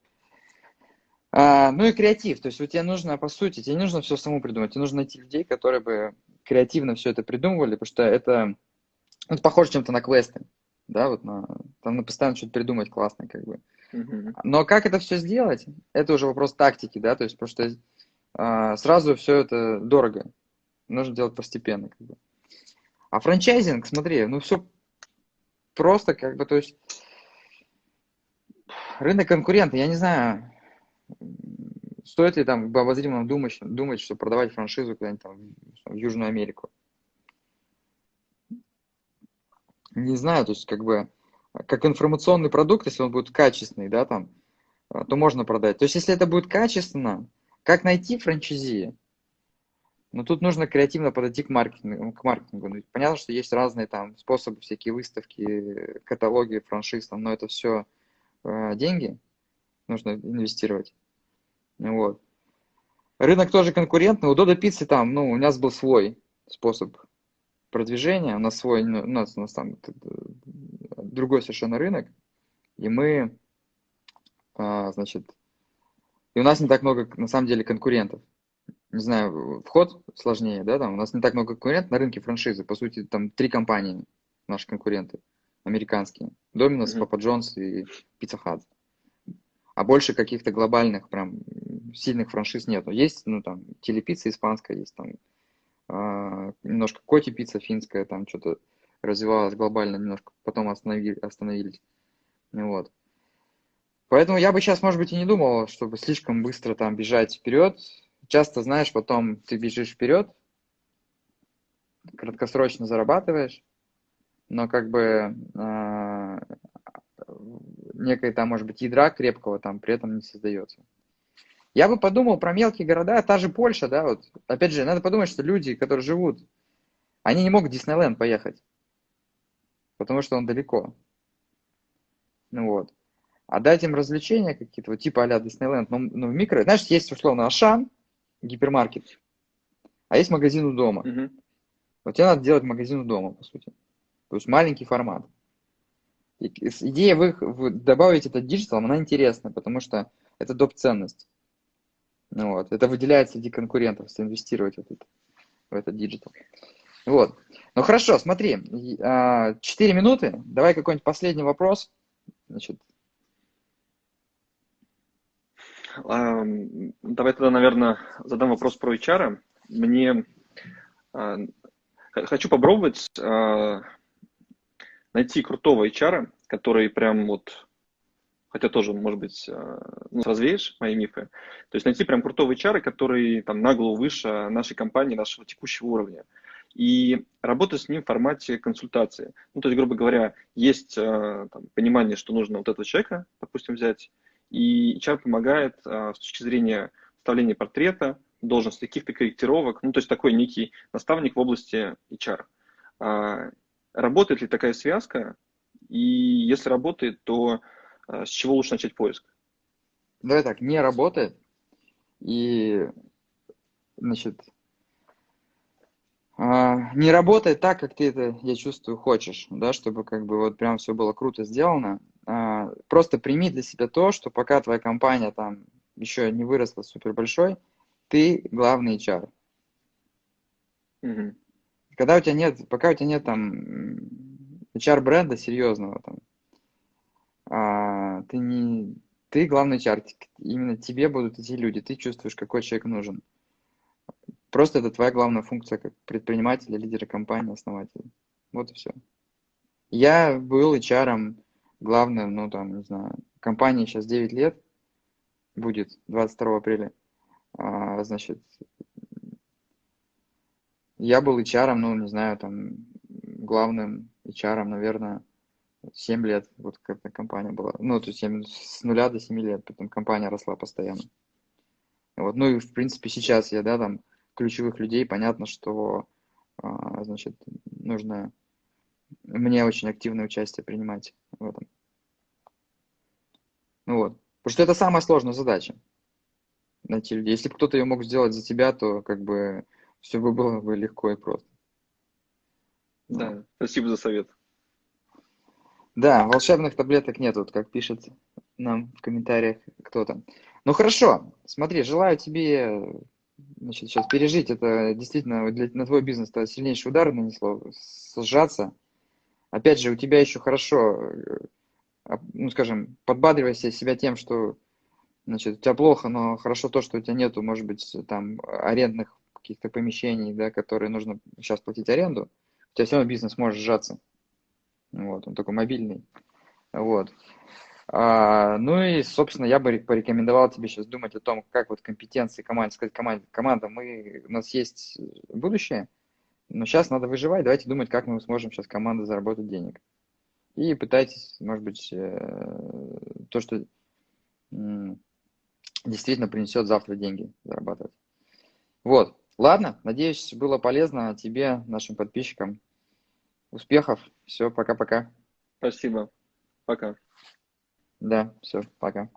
А, ну и креатив, то есть вот тебе нужно, по сути, тебе не нужно все самому придумать, тебе нужно найти людей, которые бы креативно все это придумывали, потому что это это похоже чем-то на квесты, да, вот на, там на постоянно что-то придумать классное, как бы. Но как это все сделать, это уже вопрос тактики, да, то есть потому что сразу все это дорого, нужно делать постепенно, как бы. А франчайзинг, смотри, ну все просто, как бы, то есть рынок конкурента, я не знаю, стоит ли там в обозримом думать, думать, что продавать франшизу куда-нибудь там в Южную Америку. не знаю, то есть как бы как информационный продукт, если он будет качественный, да, там, э, то можно продать. То есть если это будет качественно, как найти франчайзи? Ну, тут нужно креативно подойти к маркетингу. К маркетингу. Ну, понятно, что есть разные там способы, всякие выставки, каталоги франшиз, там, но это все э, деньги, нужно инвестировать. Вот. Рынок тоже конкурентный. У Дода Пиццы там, ну, у нас был свой способ продвижения, у нас свой, ну, у нас, у нас там другой совершенно рынок, и мы, а, значит, и у нас не так много, на самом деле, конкурентов. Не знаю, вход сложнее, да, там у нас не так много конкурентов на рынке франшизы. По сути, там три компании наши конкуренты, американские. Domino's, mm-hmm. Papa John's и Pizza Hut. А больше каких-то глобальных, прям сильных франшиз нету. Есть, ну, там, телепицца испанская, есть там а, немножко коти пицца финская, там что-то развивалась глобально немножко, потом остановили, остановились. Вот. Поэтому я бы сейчас, может быть, и не думал, чтобы слишком быстро там бежать вперед. Часто, знаешь, потом ты бежишь вперед, краткосрочно зарабатываешь, но как бы э, некой там, может быть, ядра крепкого там при этом не создается. Я бы подумал про мелкие города, та же Польша, да, вот. Опять же, надо подумать, что люди, которые живут, они не могут в Диснейленд поехать, потому что он далеко. Ну вот. А дать им развлечения какие-то, вот типа а-ля Диснейленд, но, но в микро... Знаешь, есть условно Ашан, гипермаркет, а есть магазин у дома. Мгм. Вот тебе надо делать магазин у дома, по сути. То есть маленький формат. И идея в их, в- добавить это digital, она интересна, потому что это доп. ценность. Ну вот. Это выделяет среди конкурентов, если инвестировать в этот, в этот digital. Вот. Ну хорошо, смотри, и, а, 4 минуты. Давай какой-нибудь последний вопрос. Значит, Давай тогда, наверное, задам вопрос про HR. Мне а, хочу попробовать а, найти крутого HR, который прям вот, хотя тоже, может быть, а, ну, развеешь мои мифы, то есть найти прям крутого HR, который там на голову выше нашей компании, нашего текущего уровня. И работать с ним в формате консультации. Ну, то есть, грубо говоря, есть там, понимание, что нужно вот этого человека, допустим, взять, и HR помогает а, с точки зрения составления портрета, должности, каких-то корректировок, ну, то есть такой некий наставник в области HR. А, Работает ли такая связка? И если работает, то а, с чего лучше начать поиск? давай так, не работает. И, значит, не работает так, как ты это, я чувствую, хочешь, да, чтобы как бы вот прям все было круто сделано. А, Просто прими для себя то, что пока твоя компания там еще не выросла супер большой, ты главный HR. Мгм. Когда у тебя нет, пока у тебя нет там HR бренда серьезного там, а, ты не, ты главный HR, именно тебе будут идти люди, ты чувствуешь, какой человек нужен. Просто это твоя главная функция как предпринимателя, лидера компании, основателя. Вот и все. Я был HR главным, ну там, не знаю, компании сейчас 9 лет, будет 22 апреля. А, значит, я был HR, ну, не знаю, там, главным HR, наверное, 7 лет, вот как-то компания была. Ну, то есть я имею в виду с нуля до 7 лет, потом компания росла постоянно. Вот, ну и, в принципе, сейчас я, да, там, ключевых людей, понятно, что, а, значит, нужно мне очень активное участие принимать в этом. Ну вот. Потому что это самая сложная задача найти людей. Если бы кто-то ее мог сделать за тебя, то как бы все бы было бы легко и просто. Вот. Да, спасибо за совет. Да, волшебных таблеток нет, вот как пишет нам в комментариях кто-то. Ну хорошо, смотри, желаю тебе значит, сейчас пережить это действительно для, на твой бизнес это сильнейший удар нанесло, сжаться. Опять же, у тебя еще хорошо, э, ну скажем, подбадривай себя тем, что значит, у тебя плохо, но хорошо то, что у тебя нету, может быть, там арендных каких-то помещений, да, которые нужно сейчас платить аренду, у тебя все равно бизнес может сжаться. Вот, он такой мобильный. Вот. А, ну и, собственно, я бы порекомендовал тебе сейчас думать о том, как вот компетенции команды, сказать команде, команда, мы, у нас есть будущее, но сейчас надо выживать, давайте думать, как мы сможем сейчас команда заработать денег. И пытайтесь, может быть, э, то, что действительно принесет завтра деньги зарабатывать. Вот. Ладно, надеюсь, было полезно тебе, нашим подписчикам. Успехов. Все, пока-пока. Спасибо. Пока. Да, все, пока.